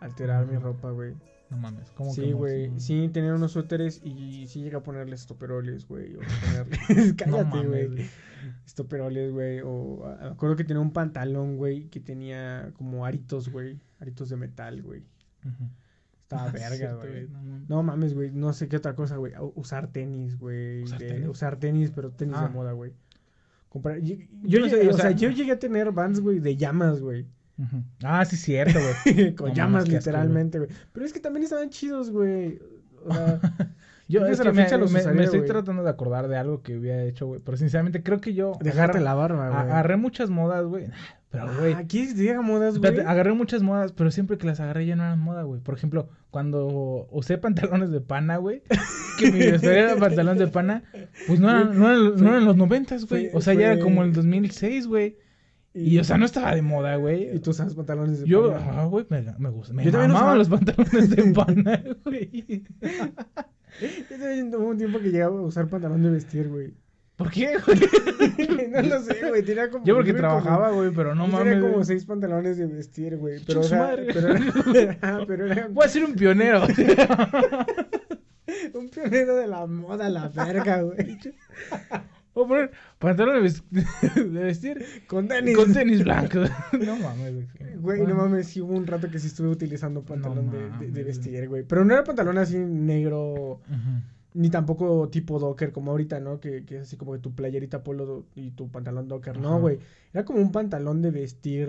Alterar mi ropa, güey. No mames, ¿cómo Sí, que no? güey. Sí. Sí, tener unos suéteres y sí llega a ponerles estoperoles, güey. O ponerles... (laughs) (laughs) Cállate, güey. güey. estoperoles, güey. O ah, me acuerdo que tenía un pantalón, güey, que tenía como aritos, güey. Aritos de metal, güey. Ujú. Estaba (laughs) Ah, verga, güey. güey, no mames. No mames, güey. No sé qué otra cosa, güey. Usar tenis, güey. ¿Usar tenis? Usar tenis, pero tenis Ah. de moda, güey. Comprar... Yo, Yo no llegué- sé, o o sea, sea- yo llegué a tener bands, güey, de llamas, güey. Ah, sí, cierto, güey. (laughs) Con No llamas, literalmente, güey. Pero es que también estaban chidos, güey. O sea, (laughs) Yo es que la me, fecha me- estoy güey. tratando de acordar de algo que hubiera hecho, güey. Pero sinceramente creo que yo... Dejarte agarré- la barba, güey. Agarré muchas modas, güey. Pero, güey... Ah, ¿quieres que te diga modas, güey? Agarré muchas modas, pero siempre que las agarré ya no eran moda, güey. Por ejemplo, cuando usé pantalones de pana, güey, (laughs) que mi vestuario era pantalones de pana, pues no eran, no eran, no eran los noventas, güey. Fue- O sea, ya era fue- como el 2006, güey. Y, o sea, no estaba de moda, güey. Y tú usas pantalones de Yo, pana. ah, güey, me, me gusta. Me Yo también mamaban usaba- los pantalones de (laughs) pana, güey. (laughs) Yo también hubo un tiempo que llegaba a usar pantalón de vestir, güey. ¿Por qué, güey? (laughs) no lo sé, güey. Tenía como. Yo porque trabajaba, güey, pero no mames. Tenía como güey. seis pantalones de vestir, güey. Chinga Pero, o su sea, madre. pero era, (laughs) ah, pero era Voy a ser un pionero. (laughs) un pionero de la moda, la verga, güey. Voy a poner pantalones de ves- (laughs) de vestir Con tenis. con tenis blancos. (laughs) no mames, güey. Güey, no mames, sí hubo un rato que sí estuve utilizando pantalón de- de, mames, de güey. vestir, güey. Pero no era pantalón así negro, ni tampoco tipo docker como ahorita, ¿no? Que, que es así como que tu playerita polo y tu pantalón docker. No, güey. Era como un pantalón de vestir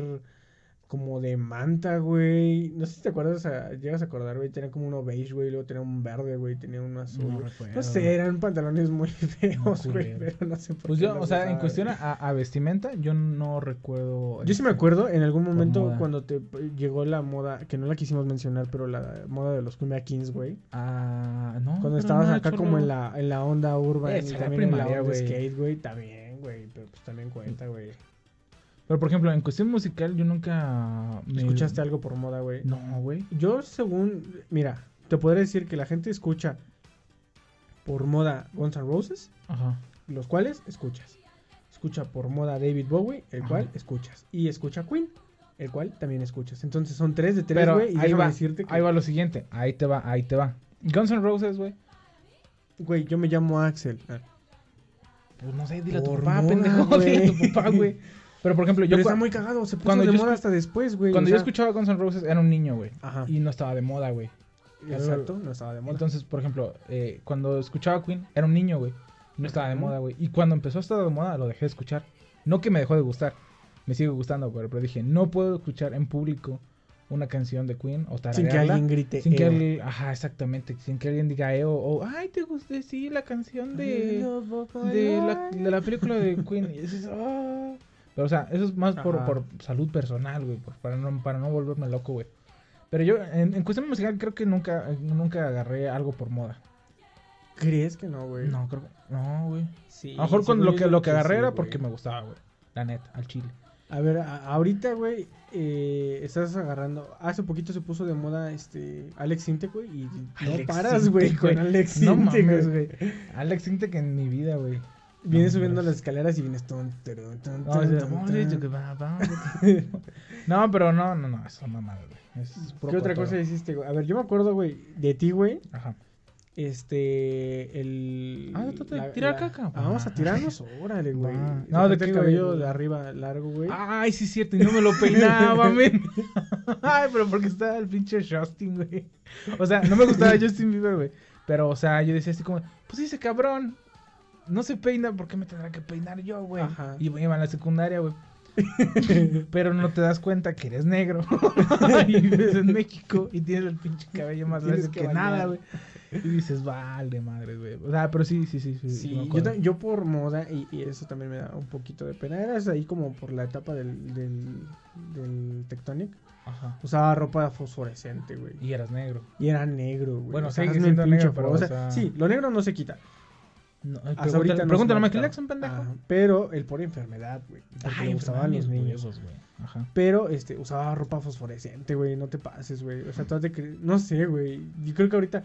como de manta, güey. No sé si te acuerdas, o sea, llegas a acordar, güey. Tenía como uno beige, güey. Luego tenía un verde, güey. Tenía uno azul. No güey. recuerdo. No sé, eran pantalones muy (laughs) feos, güey. pero no sé por Pues qué yo, o sea, en cuestión a, a vestimenta, yo no recuerdo. Yo sí me este, acuerdo en algún momento cuando te llegó la moda, que no la quisimos mencionar, pero la moda de los Cumbia Kings, güey. Ah, no. Cuando estabas acá cholo. como en la, en la onda urban y también en la primaria, onda güey. skate, güey. También, güey. Pero pues también cuenta, güey. Pero por ejemplo, en cuestión musical, yo nunca. me- ¿Escuchaste algo por moda, güey? No, güey. Yo, según. Mira, te podré decir que la gente escucha por moda Guns N' Roses, Ajá. los cuales escuchas. Escucha por moda David Bowie, el Ajá. cual escuchas. Y escucha Queen, el cual también escuchas. Entonces son tres de tres, güey. Ahí va. decirte que. Ahí va lo siguiente. Ahí te va, ahí te va. Guns N' Roses, güey. Güey, yo me llamo Axel. Ah. Pues no sé, dile a tu papá, moda, pendejo. (laughs) Dile a tu papá, güey. Pero por ejemplo, yo. Pero está muy cagado, se puso cuando de yo moda hasta después, güey. Cuando o yo escuchaba Guns N' Roses era un niño, güey. Ajá. Y no estaba de moda, güey. Exacto, no estaba de moda. Entonces, por ejemplo, eh, cuando escuchaba Queen, era un niño, güey. No estaba de moda, güey. Y cuando empezó a estar de moda, lo dejé de escuchar. No que me dejó de gustar. Me sigue gustando, pero, pero dije, no puedo escuchar en público una canción de Queen o Sin que alguien grite. Sin que alguien, ajá, exactamente, sin que alguien diga "Eo", o, ay, te gusté, sí, la canción de, de, la, de la película de (laughs) Queen. Y dices, "Ah". Pero, o sea, eso es más por, por salud personal, güey, pues, para no, para no volverme loco, güey. Pero yo, en, en cuestión musical, creo que nunca, nunca agarré algo por moda. ¿Crees que no, güey? No, creo que, no, güey. Sí, A lo mejor según lo que, lo que agarré sí, era porque me gustaba, güey. La neta, al chile. A ver, a- ahorita, güey, eh, estás agarrando. Hace poquito se puso de moda este Alex Sinte, güey, y no Alex paras, güey, Sintek, con Alex Sinte, No mames, güey. güey. Alex Sintek en mi vida, güey. Vienes No, subiendo las escaleras y vienes ton, ton, No, ton, de, ton, "Vamos, ton". hecho que va, vamos". (laughs) No, pero no, no, no, eso mamada, güey. Es ¿Qué otra cosa hiciste, güey? A ver, yo me acuerdo, güey, de ti, güey. Ajá. Este, el... Ah, te- la- tirar la- caca. Ah, vamos a Va. tirarnos, órale, güey. No, de ¿de el cabello de arriba largo, güey. Ay, sí es cierto, y no me lo peinaba, (laughs) men. Ay, pero porque estaba el pinche Justin, güey. O sea, no me gustaba (laughs) Justin Bieber, güey. Pero, o sea, yo decía así como, pues ese cabrón no se peina, ¿por qué me tendrá que peinar yo, güey? Ajá. Y iba en la secundaria, güey. (laughs) Pero no te das cuenta que eres negro (laughs) (laughs) y vives en México y tienes el pinche cabello más largo que que, nada, güey. Y dices, vale, madre, güey. O sea, pero sí, sí, sí. Sí, yo, por moda, y, y eso también me da un poquito de pena, eras ahí como por la etapa del, del, del Tectonic. Ajá. Usaba ropa fosforescente, güey. Y eras negro. Y era negro, güey. Bueno, O sea, sigue siendo negro, pero, o sea, o sea- Sí, lo negro no se quita. No, Hasta pregúntale, ahorita no pregúntale a Michael. Jackson, pendejo. Ajá, pero el por enfermedad, güey. Ay, le gustaban los niños. güey. Ajá. Pero este, usaba ropa fosforescente, güey. No te pases, güey. O sea, tú has de cre- No sé, güey. Yo creo que ahorita.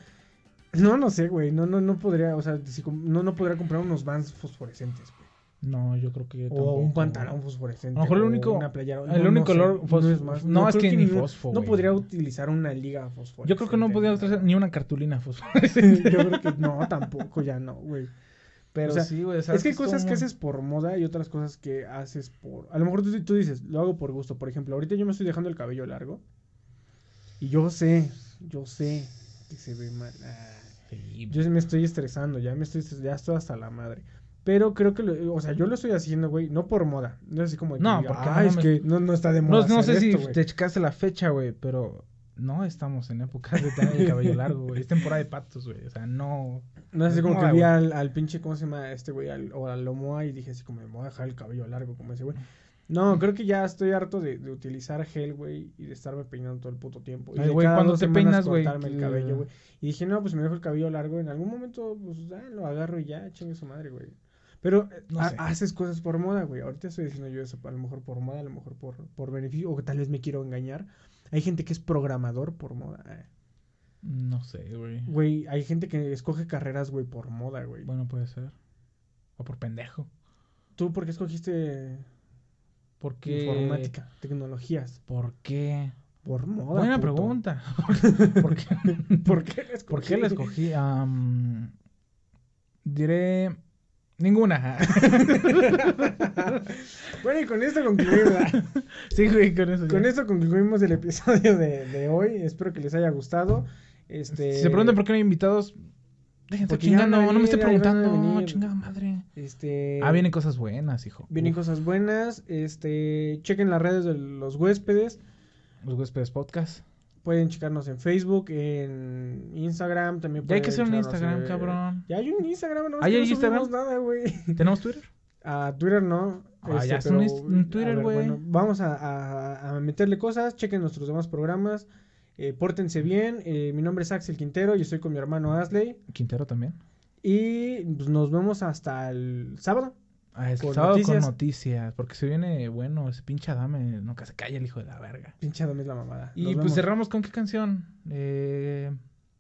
No, no sé, güey. No, no, no podría. O sea, si no, no podría comprar unos vans fosforescentes, güey. No, yo creo que O tampoco, un pantalón fosforescente. A lo mejor el o único- Una playera. el único sé, olor fos- es más. no, es que ni no- fosfo, No podría utilizar una liga fosforescente. Yo creo que no podía ni utilizar ni una cartulina fosforescente. (laughs) Yo creo que no, tampoco, ya no, güey. Pero O sea, sí, güey. Es que hay cosas que haces por moda y otras cosas que haces por... A lo mejor tú, tú dices, lo hago por gusto. Por ejemplo, ahorita yo me estoy dejando el cabello largo. Y yo sé, yo sé que se ve mal. Yo me estoy estresando, ya me estoy, ya estoy hasta la madre. Pero creo que, lo- o sea, yo lo estoy haciendo, güey, no por moda. No es así como que No, diga, porque "Ay, no es mames". que no, no está de moda. no sé si esto, güey". te checaste la fecha, güey, pero no estamos en época de tener el cabello largo, güey. Es temporada de patos, güey. O sea, no. No es así como moda, que vi al, al pinche, ¿cómo se llama este güey? Al, o al Lomoa y dije así como, me voy a dejar el cabello largo, como ese güey. No, creo que ya estoy harto de, de utilizar gel, güey, y de estarme peinando todo el puto tiempo. Y Ay, güey, cuando te peinas, güey, cortarme el que- cabello, güey. Y dije, no, pues me dejo el cabello largo. En algún momento, pues, ya, lo agarro y ya, chingue su madre, güey. Pero eh, No ha- sé. haces cosas por moda, güey. Ahorita estoy diciendo yo eso, a lo mejor por moda, a lo mejor por, por beneficio, o que tal vez me quiero engañar. Hay gente que es programador por moda. eh. No sé, güey. Güey, hay gente que escoge carreras, güey, por moda, güey. Bueno, puede ser. O por pendejo. ¿Tú por qué escogiste Porque. informática, tecnologías? ¿Por qué? Por moda. Buena puto. pregunta. (laughs) ¿Por qué? ¿Por qué la ¿Por qué la escogí? escogí? Diré. Ninguna. (laughs) Bueno, y con esto concluimos. (laughs) sí, güey, con eso. con ya. esto concluimos el episodio de, de hoy. Espero que les haya gustado. Este, Si se preguntan por qué no hay invitados, déjense chingando. a No me esté venir, preguntando. venir. Chingada madre. Este, Ah, vienen cosas buenas, hijo. vienen Uf, cosas buenas. Este, chequen las redes de los huéspedes. Los huéspedes podcast. Pueden checarnos en Facebook, en Instagram también. Ya hay que hacer un Instagram, cabrón. Ya hay un Instagram, no, ¿Ah, hay no Instagram? nada, güey. (laughs) ¿Tenemos Twitter? A Twitter no. Ah, este, ya un pero, is- un a Twitter, güey. Bueno, vamos a, a- a meterle cosas. Chequen nuestros demás programas. eh, pórtense bien. eh, mi nombre es Axel Quintero y estoy con mi hermano Asley. Quintero también. Y pues, nos vemos hasta el sábado. Ah, es Con sábado noticias. con noticias. Porque se viene bueno. Ese pinche Adame nunca se calla el hijo de la verga. Pinche dame la mamada. Y Nos pues vemos. cerramos con qué canción. Eh,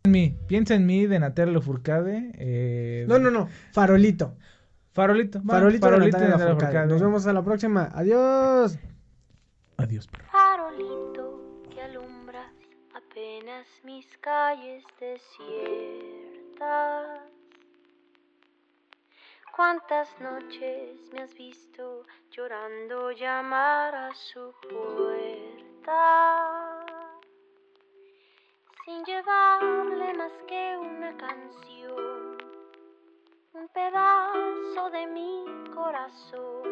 en mí. Piensa en mí de Natalia Lafourcade. Eh, No, no, no. Farolito. Farolito. va, Farolito, de Farolito Natalia de Lafourcade. Lafourcade. Nos vemos a la próxima. Adiós. Adiós, perro. Farolito que alumbras apenas mis calles desiertas. ¿Cuántas noches me has visto llorando llamar a su puerta? Sin llevarle más que una canción, un pedazo de mi corazón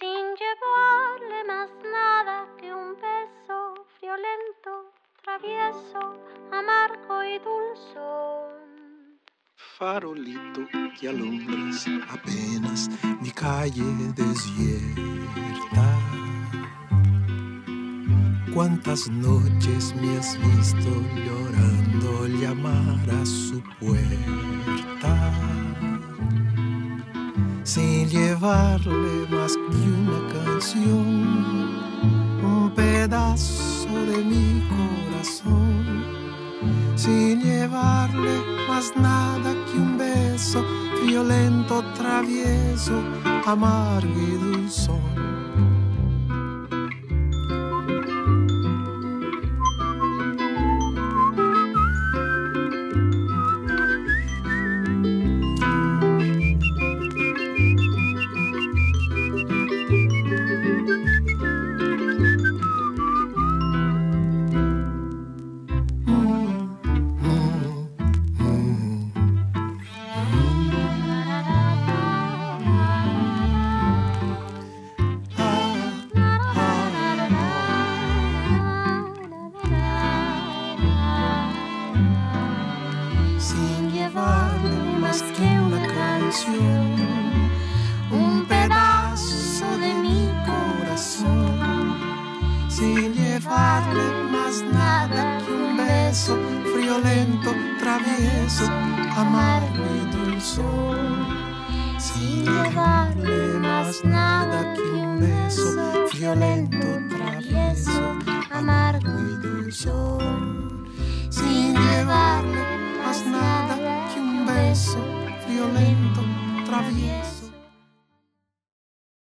sin llevarle más nada que un beso violento, travieso, amargo y dulzón. Farolito que alumbras apenas mi calle desierta. Cuántas noches me has visto llorando llamar a su puerta, sin llevarle más que una canción, un pedazo de mi corazón sin llevarle más nada que un beso violento, travieso, amargo y dulzón.